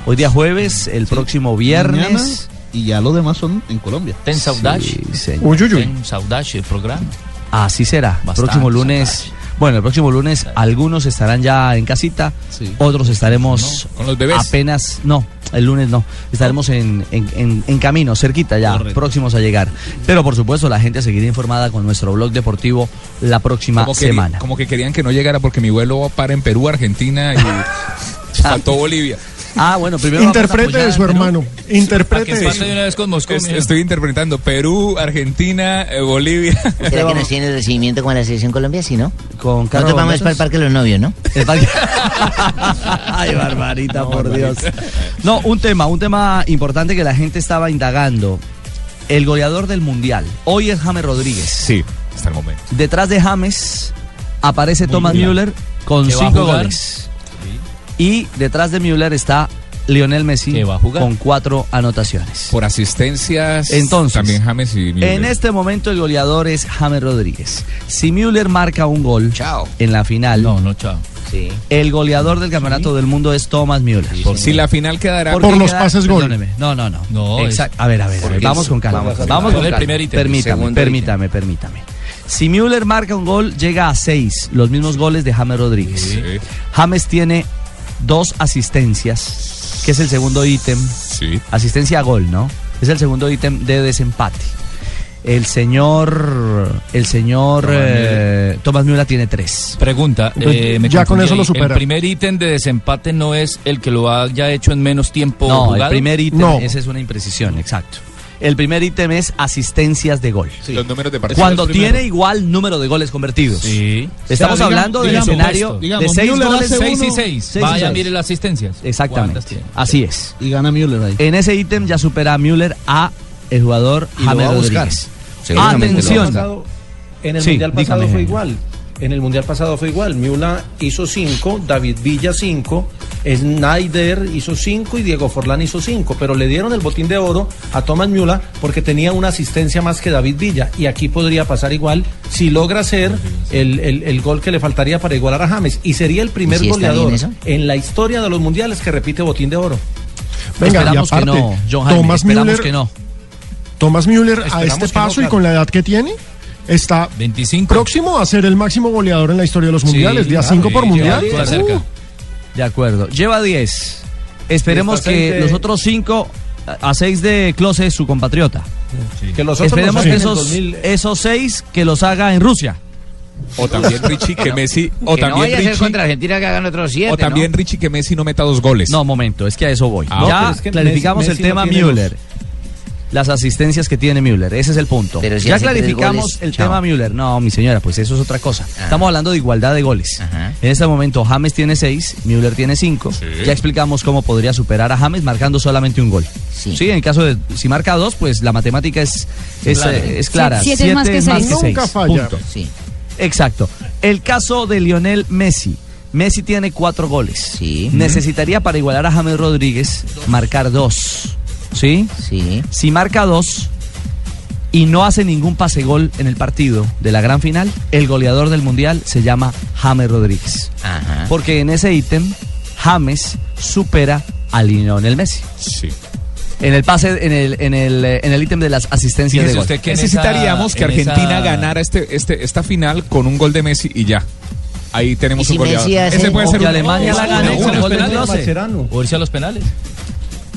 Speaker 1: Hoy día jueves, el próximo viernes.
Speaker 8: Mañana, y ya los demás son en Colombia.
Speaker 5: Ten saudade.
Speaker 1: Sí.
Speaker 5: Ten saudade el programa.
Speaker 1: Así será.
Speaker 5: Bastante
Speaker 1: próximo lunes. Bueno, el próximo lunes algunos estarán ya en casita, otros estaremos
Speaker 7: con los bebés.
Speaker 1: apenas, no, el lunes no, estaremos en, en- en- en camino, cerquita ya, próximos a llegar. Pero por supuesto la gente seguirá informada con nuestro blog deportivo la próxima
Speaker 7: Como que,
Speaker 1: semana.
Speaker 7: como que querían que no llegara porque mi vuelo para en Perú, Argentina y faltó Bolivia.
Speaker 1: Ah, bueno, primero
Speaker 6: Interprete de su hermano. Interprete de su-
Speaker 5: una vez con Moscú.
Speaker 7: Es- estoy interpretando Perú, Argentina, eh, Bolivia.
Speaker 2: ¿Será que nos tiene el recibimiento con la selección Colombia? Sí, ¿no?
Speaker 1: Con
Speaker 2: Nosotros vamos para el Parque de los Novios, ¿no?
Speaker 1: Ay, Barbarita, por Dios. No, un tema, un tema importante que la gente estaba indagando. El goleador del Mundial. Hoy es James Rodríguez.
Speaker 7: Sí, hasta el momento.
Speaker 1: Detrás de James aparece Thomas
Speaker 5: bien.
Speaker 1: Müller con
Speaker 5: Que
Speaker 1: cinco
Speaker 5: jugar.
Speaker 1: goles. Y detrás de Müller está Lionel Messi
Speaker 5: Que va a jugar.
Speaker 1: con cuatro anotaciones.
Speaker 7: Por asistencias,
Speaker 1: Entonces,
Speaker 7: también James y Müller.
Speaker 1: En este momento el goleador es James Rodríguez. Si Müller marca un gol en la final,
Speaker 5: No, no, chao.
Speaker 2: Sí.
Speaker 1: el goleador del campeonato del mundo es Thomas Müller.
Speaker 7: Si la final quedará
Speaker 6: Por los
Speaker 1: queda-
Speaker 6: pases gol.
Speaker 1: No, no, no.
Speaker 5: No,
Speaker 1: Exacto. A ver, a ver, a ver,
Speaker 2: Porque
Speaker 1: vamos con calma.
Speaker 2: vamos
Speaker 1: Vamos, con
Speaker 5: con el
Speaker 1: calma.
Speaker 5: primer ítem.
Speaker 1: Permítame, permítame, permítame. Si Müller marca un gol, llega a seis, los mismos goles de James Rodríguez.
Speaker 7: Sí.
Speaker 1: James tiene dos asistencias, que es el segundo ítem.
Speaker 7: Sí.
Speaker 1: Asistencia a gol, ¿no? Es el segundo ítem de desempate. El señor, el señor
Speaker 5: Thomas
Speaker 1: eh, tiene tres.
Speaker 5: Pregunta, eh, me
Speaker 6: Ya con eso lo supera.
Speaker 5: El primer ítem de desempate no es el que lo haya hecho en menos tiempo
Speaker 1: No,
Speaker 5: jugado.
Speaker 1: el primer ítem,
Speaker 6: No.
Speaker 1: esa es una imprecisión, exacto. El primer ítem es asistencias de gol.
Speaker 7: Los números de partidos.
Speaker 1: Cuando tiene igual número de goles convertidos.
Speaker 5: Sí.
Speaker 1: Estamos
Speaker 8: O sea,
Speaker 1: hablando del
Speaker 8: digamos,
Speaker 1: escenario
Speaker 8: digamos,
Speaker 1: de seis
Speaker 8: Müller
Speaker 1: goles.
Speaker 8: hace
Speaker 5: Seis y
Speaker 8: uno,
Speaker 5: seis.
Speaker 1: seis y
Speaker 5: Vaya,
Speaker 1: seis.
Speaker 5: mire las asistencias.
Speaker 1: Exactamente. Así es.
Speaker 8: Y gana Müller ahí.
Speaker 1: En ese ítem ya supera a Müller a el jugador
Speaker 2: Y
Speaker 1: James
Speaker 2: lo va a
Speaker 1: Atención.
Speaker 2: buscar.
Speaker 34: en el
Speaker 1: Sí,
Speaker 34: mundial pasado
Speaker 1: dígame.
Speaker 34: fue igual. En el mundial pasado fue igual. Miula hizo 5, David Villa 5, Snyder hizo 5 y Diego Forlán hizo 5. Pero le dieron el botín de oro a Thomas Miula porque tenía una asistencia más que David Villa. Y aquí podría pasar igual si logra hacer el, el- el gol que le faltaría para igualar a James. Y sería el primer
Speaker 2: ¿Y si está
Speaker 34: goleador en la historia de los mundiales que repite botín de oro.
Speaker 6: Venga, y
Speaker 1: Esperamos que no, John Jaime,
Speaker 6: Thomas
Speaker 1: esperamos
Speaker 6: Müller,
Speaker 1: que no.
Speaker 6: Thomas Müller a este
Speaker 34: no,
Speaker 6: paso y con la edad que tiene, está
Speaker 5: 25.
Speaker 6: próximo a ser el máximo goleador en la historia de los
Speaker 5: Sí,
Speaker 6: mundiales. Día
Speaker 5: claro,
Speaker 6: 5 por
Speaker 5: sí,
Speaker 6: mundial. Uh,
Speaker 1: De acuerdo. Lleva 10. Esperemos que
Speaker 34: de-
Speaker 1: los otros 5 a 6 de Klose es su compatriota.
Speaker 34: Que los
Speaker 1: Esperemos
Speaker 34: los
Speaker 1: que esos,
Speaker 34: 2000,
Speaker 1: esos 6 que los haga en Rusia.
Speaker 7: O también Richie que Messi. O
Speaker 45: que no
Speaker 7: también
Speaker 45: vaya a ser
Speaker 7: Richie.
Speaker 45: contra Argentina que hagan otros siete,
Speaker 7: O también
Speaker 45: ¿no?
Speaker 7: Richie que Messi no meta dos goles.
Speaker 1: No, momento, es que a eso voy.
Speaker 7: Ah,
Speaker 1: ya
Speaker 34: es que
Speaker 1: clarificamos
Speaker 34: Messi-
Speaker 1: el
Speaker 34: Messi no
Speaker 1: tema
Speaker 34: tiene
Speaker 1: Müller. Las asistencias que tiene Müller, ese es el punto.
Speaker 2: Pero si
Speaker 1: ya clarificamos
Speaker 2: goles,
Speaker 1: el
Speaker 2: chao.
Speaker 1: tema Müller. No, mi señora, pues eso es otra cosa.
Speaker 2: Ah.
Speaker 1: Estamos hablando de igualdad de goles.
Speaker 2: Ajá.
Speaker 1: En este momento James tiene 6, Müller tiene 5. Ya explicamos cómo podría superar a James marcando solamente un gol.
Speaker 2: Sí.
Speaker 1: en el caso de si marca dos, pues la matemática es, es,
Speaker 5: Clara.
Speaker 1: eh, es clara.
Speaker 3: Siete es más que seis.
Speaker 6: Nunca
Speaker 1: seis.
Speaker 6: falla.
Speaker 1: Punto.
Speaker 2: Sí.
Speaker 1: Exacto. El caso de Lionel Messi. Messi tiene cuatro goles.
Speaker 2: Sí.
Speaker 1: Necesitaría para igualar a James Rodríguez marcar dos. ¿Sí?
Speaker 2: Sí.
Speaker 1: Si marca dos y no hace ningún pase gol en el partido de la gran final, el goleador del mundial se llama James Rodríguez.
Speaker 2: Ajá.
Speaker 1: Porque en ese ítem, James supera a Lionel Messi.
Speaker 7: Sí.
Speaker 1: En el pase, en el, en el, en el ítem de las asistencias de gol.
Speaker 5: usted que
Speaker 7: Necesitaríamos
Speaker 5: esa-
Speaker 7: que
Speaker 5: en
Speaker 7: Argentina
Speaker 5: esa-
Speaker 7: ganara este, este, esta final con un gol de Messi y ya. Ahí tenemos
Speaker 2: ¿Y si
Speaker 7: un goleador.
Speaker 2: Messi hace-
Speaker 7: Ese puede
Speaker 2: o
Speaker 7: ser
Speaker 1: que
Speaker 7: un-
Speaker 1: Alemania la gane.
Speaker 5: O irse a los penales.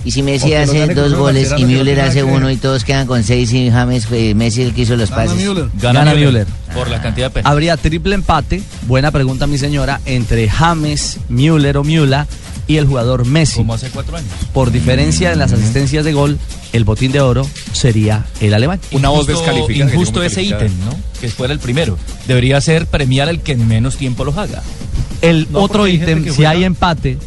Speaker 2: Y si Messi hace dos goles y Müller hace uno y todos quedan con seis y James fue Messi el que hizo los
Speaker 8: Gana
Speaker 2: pases.
Speaker 8: Müller.
Speaker 1: Gana Müller.
Speaker 5: Por la cantidad de penales.
Speaker 1: Habría triple empate, buena pregunta mi señora, entre James, Müller o Müller y el jugador Messi.
Speaker 5: Como hace cuatro años.
Speaker 1: Por diferencia en las asistencias de gol, el botín de oro sería el alemán.
Speaker 7: Una voz descalificada,
Speaker 5: Injusto ese ítem, ¿no? Que fuera el primero. Debería ser premiar al que en menos tiempo los haga.
Speaker 1: El
Speaker 34: No,
Speaker 1: otro ítem, si hay empate,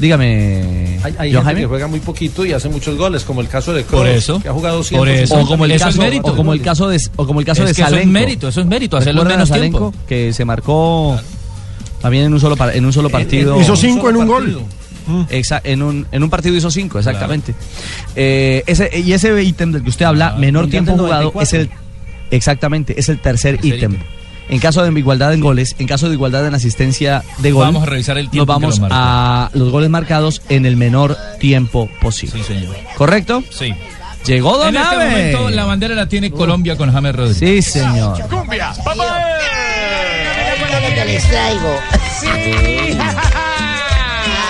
Speaker 1: dígame,
Speaker 34: Hay, hay
Speaker 1: John
Speaker 34: gente
Speaker 1: Jaime.
Speaker 34: que juega muy poquito y hace muchos goles, como el caso de
Speaker 5: Por
Speaker 34: Kroos,
Speaker 5: eso.
Speaker 34: que ha jugado
Speaker 5: Por eso.
Speaker 1: o como el
Speaker 5: Eso es
Speaker 1: caso,
Speaker 5: mérito.
Speaker 1: o como el caso de, o como el caso
Speaker 5: Es
Speaker 1: de
Speaker 5: que eso es mérito, eso es mérito, hacerlo en
Speaker 1: ¿Recuerdan a
Speaker 5: menos tiempo.
Speaker 1: Salenko? Que se marcó También en un solo, par- en un solo partido.
Speaker 46: Hizo cinco en un gol.
Speaker 1: Exa- en, un, en un partido hizo cinco, exactamente. Eh, ese, y ese ítem del que usted habla, menor tiempo jugado,
Speaker 34: 94.
Speaker 1: es el. Exactamente, es el tercer ítem. En caso de igualdad en goles, en caso de igualdad en asistencia de gol,
Speaker 47: Vamos a revisar el
Speaker 1: nos
Speaker 47: tiempo que
Speaker 1: vamos
Speaker 47: lo
Speaker 1: a los goles marcados en el menor tiempo posible.
Speaker 47: Sí, señor.
Speaker 1: ¿Correcto?
Speaker 47: Sí.
Speaker 1: Llegó Don
Speaker 47: En este
Speaker 1: Abe.
Speaker 47: momento la bandera la tiene Colombia con James Rodríguez.
Speaker 1: Sí, señor.
Speaker 2: Que les traigo.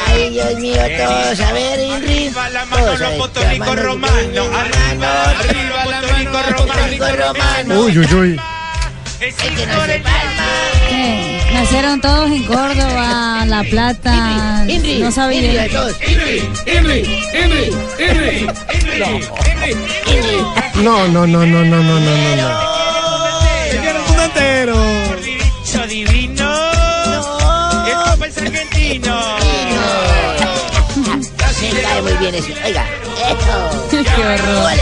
Speaker 2: Ay, Dios mío, todos. A ver, Inri. Todos, a ver,
Speaker 13: Apostólico romano, arriba, arriba el apostólico romano.
Speaker 46: Uy, uy, uy.
Speaker 2: Es que no se palma.
Speaker 48: Eh, Nacieron todos en Córdoba, La Plata.
Speaker 2: Inri,
Speaker 48: no
Speaker 2: Inri,
Speaker 48: sabía.
Speaker 2: a todos.
Speaker 46: No, no, no, no, no, no, no, no. no.
Speaker 13: mundo entero. Dicho divino. Esto es argentino.
Speaker 2: Me cae muy bien eso. Oiga, eso.
Speaker 48: Qué horror.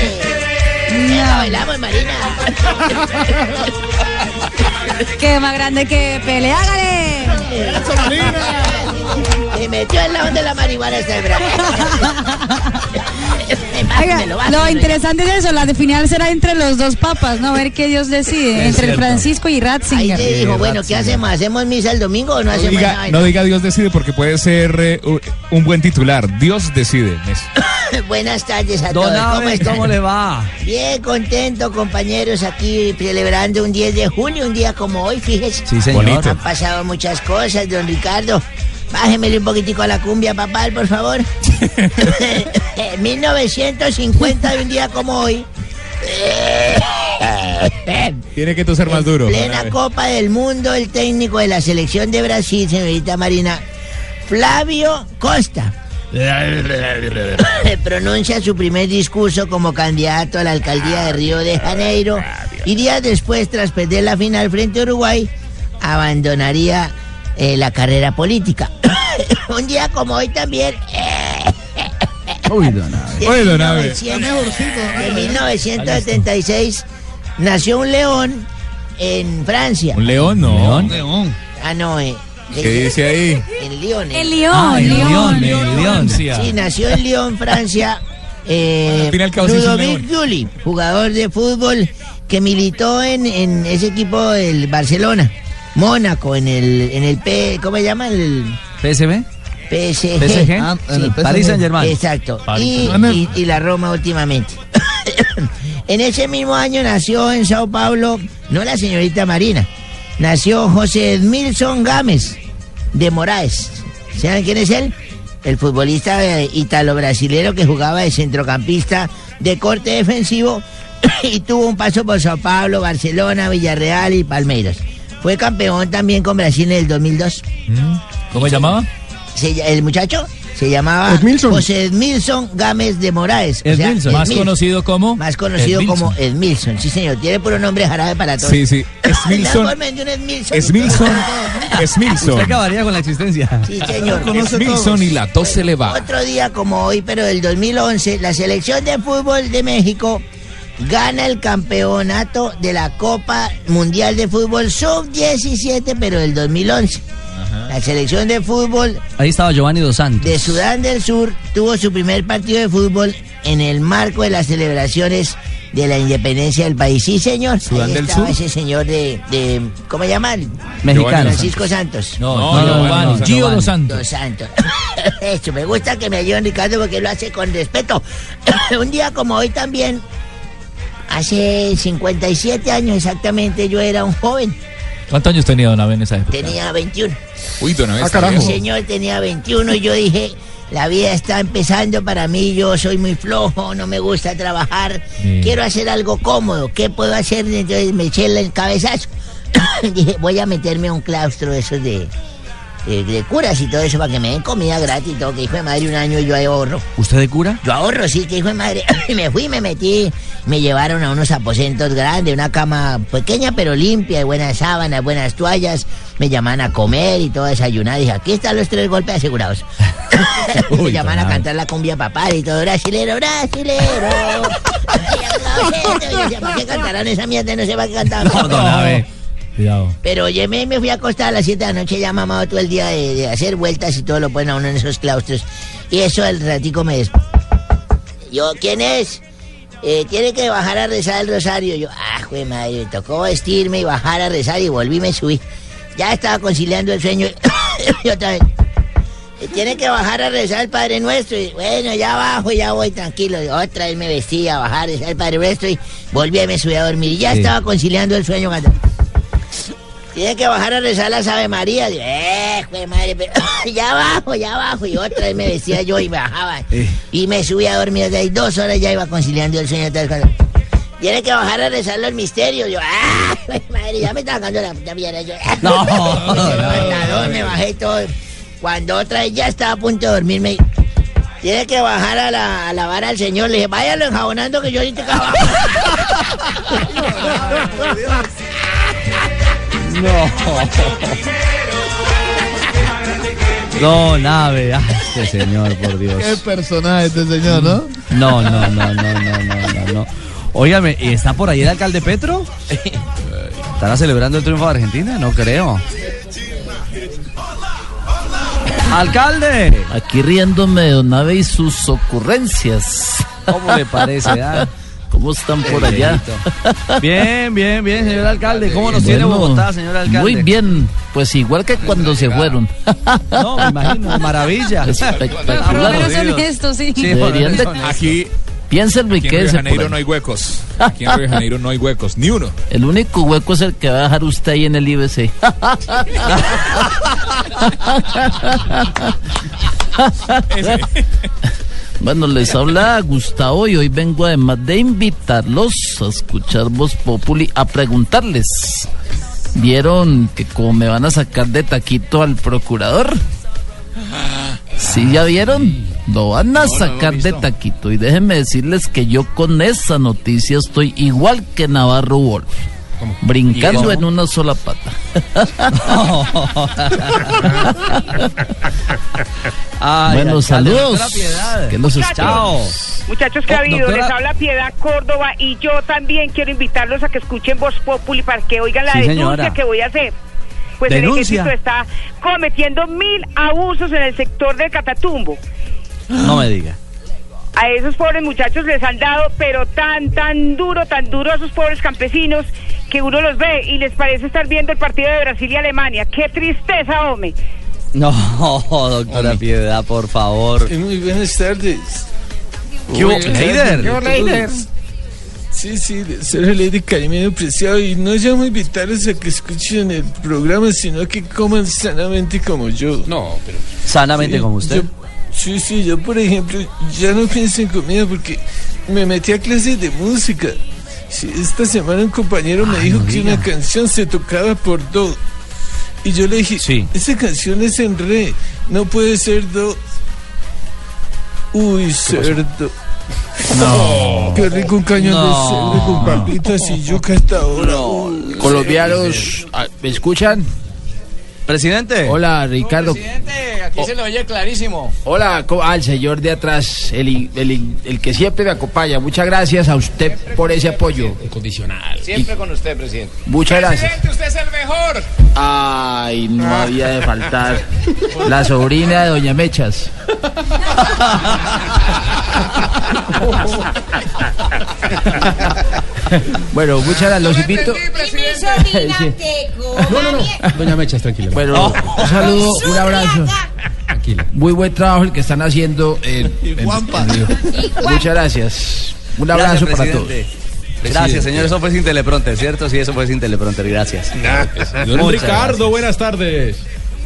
Speaker 2: Bailamos, Marina.
Speaker 48: Qué más grande que Pele. ¡Hágale!
Speaker 2: Se metió en la onda de la marihuana esta hembra.
Speaker 48: Oiga,
Speaker 2: lo hacer.
Speaker 48: interesante es eso, la de final será entre los dos papas, ¿no? A ver qué Dios decide,
Speaker 34: Es
Speaker 48: entre
Speaker 34: cierto.
Speaker 48: Francisco y
Speaker 2: Ahí
Speaker 48: Ratzinger.
Speaker 2: se dijo, bueno, ¿qué hacemos? ¿Hacemos misa el domingo o no
Speaker 7: No
Speaker 2: hacemos
Speaker 7: diga,
Speaker 2: nada?
Speaker 7: no diga Dios decide porque puede ser eh, un buen titular. Dios decide.
Speaker 2: Buenas tardes a
Speaker 1: Don
Speaker 2: todos. ¿Cómo están?
Speaker 1: ¿cómo le va?
Speaker 2: Bien contento, compañeros, aquí celebrando un 10 de junio, un día como hoy, fíjese.
Speaker 1: Sí, señor.
Speaker 7: Bonito.
Speaker 2: Han pasado muchas cosas, don Ricardo. Bájemele un poquitico a la cumbia, papá, por favor. 1950 de un día como hoy.
Speaker 7: Tiene que toser más duro.
Speaker 2: Plena Copa del Mundo, el técnico de la selección de Brasil, señorita Marina, Flavio Costa. pronuncia su primer discurso como candidato a la alcaldía de Río de Janeiro y días después, tras perder la final frente a Uruguay, abandonaría eh, la carrera política. Un día como hoy también,
Speaker 1: Uy, Don Abe.
Speaker 7: Oye, don Abe.
Speaker 2: 1900 de 1976, nació un león en Francia.
Speaker 7: Un león, no.
Speaker 49: León.
Speaker 2: Ah, no, eh.
Speaker 7: ¿Qué dice ahí?
Speaker 2: En Lyon. eh.
Speaker 48: El León,
Speaker 1: Ah, el
Speaker 48: León.
Speaker 1: León, el León.
Speaker 2: Sí, nació en Lyon, Francia. Eh,
Speaker 7: un
Speaker 2: Ludovic. Juli, jugador de fútbol que militó en, en ese equipo del Barcelona. Mónaco, en el, en el P, ¿cómo se llama? El
Speaker 1: ¿PSB?
Speaker 2: PSG.
Speaker 1: PSG.
Speaker 49: Ah, en el
Speaker 1: Sí, París
Speaker 49: PSG.
Speaker 1: Saint Germain.
Speaker 2: Exacto. Y, y- y la Roma últimamente. en ese mismo año nació en Sao Paulo, no la señorita Marina, nació José Edmilson Gámez de Moraes. ¿Saben quién es él? El futbolista eh, italo-brasilero que jugaba de centrocampista de corte defensivo y tuvo un paso por Sao Paulo, Barcelona, Villarreal y Palmeiras. Fue campeón también con Brasil en el 2002.
Speaker 47: ¿Cómo se llamaba?
Speaker 2: Se el muchacho se llamaba
Speaker 46: Edmilson.
Speaker 2: José Edmilson Gámez de Moraes. o sea,
Speaker 1: Edmilson.
Speaker 47: Más conocido como.
Speaker 2: Más conocido
Speaker 47: Edmilson.
Speaker 2: como Edmilson. Sí, señor. Tiene puro nombre jarabe para todos.
Speaker 7: Sí, sí.
Speaker 2: De un Edmilson.
Speaker 7: Esmilson.
Speaker 1: Usted
Speaker 7: Esmilson.
Speaker 1: acabaría con la existencia.
Speaker 2: Sí, señor.
Speaker 7: Esmilson y la tos se le va.
Speaker 2: Otro día como hoy, pero del 2011, la selección de fútbol de México gana el campeonato de la Copa Mundial de Fútbol Sub-17, pero del 2011. La selección de fútbol
Speaker 1: Ahí estaba Giovanni Dos Santos.
Speaker 2: de Sudán del Sur tuvo su primer partido de fútbol en el marco de las celebraciones de la independencia del país. Sí, señor.
Speaker 7: ¿Sudán
Speaker 2: Ahí
Speaker 7: del
Speaker 2: estaba
Speaker 7: Sur?
Speaker 2: ese señor de, de ¿cómo se llama?
Speaker 1: Mexicano.
Speaker 2: Francisco Santos.
Speaker 1: No,
Speaker 47: No,
Speaker 1: no,
Speaker 47: Giovanni,
Speaker 1: Giovanni,
Speaker 47: Gio. Dos Santos.
Speaker 2: Dos Santos. Eso, me gusta que me ayuden Ricardo porque lo hace con respeto. Un día como hoy también, hace 57 años exactamente, yo era un joven,
Speaker 47: ¿Cuántos años tenía Don Abe en esa época?
Speaker 2: tenía 21.
Speaker 7: Uy, don Abe
Speaker 46: Ah, carajo.
Speaker 2: El señor tenía 21 y yo dije, la vida está empezando para mí, yo soy muy flojo, no me gusta trabajar,
Speaker 47: Sí.
Speaker 2: quiero hacer algo cómodo, ¿qué puedo hacer? Entonces me eché el cabezazo. dije, voy a meterme a un claustro de esos de, de, de curas y todo eso para que me den comida gratis y todo, que hijo de madre un año yo ahorro.
Speaker 1: ¿Usted de cura?
Speaker 2: Yo ahorro, sí, que hijo de madre. Y me fui, me metí, me llevaron a unos aposentos grandes, una cama pequeña pero limpia, y buenas sábanas, buenas toallas. Me llaman a comer y todo a desayunar. Dije, aquí están los tres golpes asegurados. me llaman a cantar la cumbia papá y todo, brasilero, brasilero. Y yo decía, ¿por qué cantarán esa mierda? No sé para qué cantaban.
Speaker 1: No, Abe.
Speaker 47: Cuidado.
Speaker 2: Pero óyeme, me fui a acostar a las 7 de la noche ya mamado todo el día de, de hacer vueltas y todo lo ponen a uno en esos claustros. Y eso al ratico me des... Yo, ¿quién es? Eh, tiene que bajar a rezar el rosario. Yo, ah, güey, madre, me tocó vestirme y bajar a rezar y volví me subí. Ya estaba conciliando el sueño y otra vez. "Eh, Tiene que bajar a rezar el Padre Nuestro. Y bueno, ya bajo, ya voy tranquilo. Y otra vez me vestí a bajar a rezar el Padre Nuestro y volví me subí a dormir. Y ya
Speaker 1: Sí.
Speaker 2: estaba conciliando el sueño. cuando- Tiene que bajar a rezar las Ave María. Yo, eh, güey, madre, pero ya bajo, ya bajo. Y otra vez me vestía yo y bajaba. Y me subí a dormir. Desde ahí dos horas ya iba conciliando el sueño. Entonces, cuando- Tiene que bajar a rezar los misterios. Yo, ah, güey, madre, ya me está dando la puta mierda. Yo,
Speaker 1: No,
Speaker 2: me bajé todo. Cuando otra vez ya estaba a punto de dormirme. Tiene que bajar a, la, a lavar al señor. Le dije, váyalo enjabonando que yo ahorita acabo.
Speaker 1: No. No, nave. Ah, este señor, por Dios.
Speaker 49: Qué personaje este señor, ¿no?
Speaker 1: No, no, no, no, no, no, no, no. Óigame, ¿y está por ahí el alcalde Petro? ¿Estará celebrando el triunfo de Argentina? No creo. ¡Alcalde!
Speaker 50: Aquí riéndome de Don Nave y sus ocurrencias.
Speaker 1: ¿Cómo le parece? ah?
Speaker 50: ¿Cómo están por allá?
Speaker 1: Bien, bien, bien, señor alcalde. ¿Cómo nos tiene Bogotá, señor alcalde?
Speaker 50: Muy bien, pues igual que cuando se fueron.
Speaker 1: No, me imagino, maravilla.
Speaker 48: Por lo
Speaker 50: Espectacular.
Speaker 48: menos honesto, sí.
Speaker 50: Deberían de...
Speaker 7: Aquí,
Speaker 50: Piénsenlo y
Speaker 7: aquí en Río Janeiro no hay huecos. Aquí en Río de Janeiro no hay huecos, ni uno.
Speaker 50: El único hueco es el que va a dejar usted ahí en el IBC. Bueno, les habla Gustavo y hoy vengo además de invitarlos a escuchar Voz Populi, a preguntarles. ¿Vieron que como me van a sacar de taquito al procurador? ¿Sí ya vieron? Lo van a sacar de taquito y déjenme decirles que yo con esa noticia estoy igual que Navarro Wolf. Brincando
Speaker 1: ¿Cómo?
Speaker 50: en una sola pata.
Speaker 1: Ay,
Speaker 50: bueno, saludos. Que los
Speaker 1: Muchachos.
Speaker 51: Muchachos que
Speaker 1: Oh,
Speaker 51: ha habido,
Speaker 1: doctora-
Speaker 51: les habla Piedad Córdoba y yo también quiero invitarlos a que escuchen Voz Populi para que oigan la
Speaker 1: Sí,
Speaker 51: denuncia
Speaker 1: señora.
Speaker 51: que voy a hacer. Pues
Speaker 1: Denuncia.
Speaker 51: el ejército está cometiendo mil abusos en el sector del Catatumbo.
Speaker 1: No me diga.
Speaker 51: A esos pobres muchachos les han dado, pero tan, tan duro, tan duro a esos pobres campesinos que uno los ve y les parece estar viendo el partido de Brasil y Alemania. ¡Qué tristeza, hombre!
Speaker 1: No, doctora Piedad, por favor.
Speaker 52: Muy buenas tardes.
Speaker 1: ¿Qué Leider?
Speaker 52: ¿Qué hubo, Leider? Sí, sí, Sergio Leider Carimero Preciado. Y no llamo a invitarlos a que escuchen el programa, sino que coman sanamente como yo.
Speaker 7: No, pero.
Speaker 1: Sanamente
Speaker 52: Sí,
Speaker 1: como usted.
Speaker 52: yo- sí, sí, yo por ejemplo, ya no pienso en comida porque me metí a clases de música. Sí, esta semana un compañero me dijo que una canción se tocaba por do. Y yo le dije, esa canción es en re, no puede ser do. Uy, cerdo.
Speaker 1: No.
Speaker 52: Qué rico un cañón
Speaker 1: No.
Speaker 52: de cerdo con papitas y yuca hasta ahora.
Speaker 16: Colombianos, ah, ¿me escuchan?
Speaker 1: Presidente.
Speaker 16: Hola, Ricardo.
Speaker 47: Presidente, aquí se lo oye clarísimo.
Speaker 16: Hola, al señor de atrás, el, el- el que siempre me acompaña. Muchas gracias a usted por ese apoyo.
Speaker 7: Incondicional.
Speaker 47: Siempre con usted, presidente.
Speaker 16: Muchas gracias.
Speaker 7: Presidente, usted es el mejor.
Speaker 16: Ay, no había de faltar. La sobrina de Doña Mechas. Bueno, muchas gracias. Los invito. Sí.
Speaker 53: No, no, no.
Speaker 16: Doña Mechas, tranquila. Bueno, un saludo, un abrazo. Muy buen trabajo el que están haciendo en, en-. Muchas gracias. Un abrazo
Speaker 1: Gracias,
Speaker 16: para todos.
Speaker 1: Gracias, señor. Eso fue sin teleprompter, ¿cierto? Sí, eso fue sin teleprompter. Gracias.
Speaker 54: Don Ricardo,
Speaker 1: gracias.
Speaker 54: buenas tardes.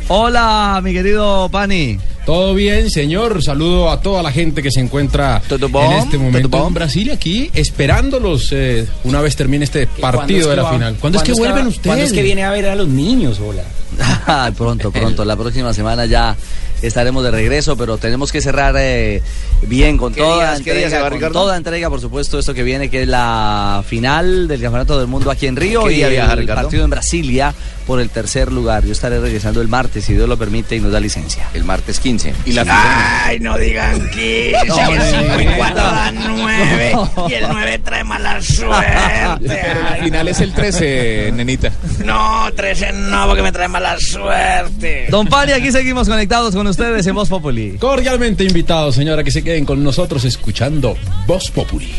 Speaker 1: Hola, mi querido Pani.
Speaker 54: Todo bien, señor. Saludo a toda la gente que se encuentra
Speaker 1: bom?
Speaker 54: en este momento en Brasil aquí, esperándolos eh, una vez termine este partido de la final. ¿Cuándo es que vuelven ustedes?
Speaker 55: ¿Cuándo es que viene a ver a los niños? Hola.
Speaker 1: Pronto, pronto. La próxima semana ya estaremos de regreso, pero tenemos que cerrar eh, bien con
Speaker 16: ¿Qué
Speaker 1: toda
Speaker 16: días-
Speaker 1: entrega, con toda entrega, por supuesto, esto que viene, que es la final del Campeonato del Mundo aquí en Río
Speaker 16: ¿Qué
Speaker 1: y
Speaker 16: día
Speaker 1: el
Speaker 16: viaja,
Speaker 1: partido en Brasilia por el tercer lugar. Yo estaré regresando el martes, si Dios lo permite y nos da licencia.
Speaker 16: El martes 15. Y la
Speaker 2: Ay, no digan 15,
Speaker 1: No,
Speaker 2: que
Speaker 1: no, no,
Speaker 2: 5 y
Speaker 1: no.
Speaker 2: 4 dan 9 y el 9 trae mala suerte.
Speaker 7: Pero el final es el 13, nenita.
Speaker 2: No, 13 no, porque me trae mala suerte.
Speaker 1: Don Pani, aquí seguimos conectados con ustedes en Voz Populi.
Speaker 34: Cordialmente invitados, señora, que se queden con nosotros escuchando Voz Populi.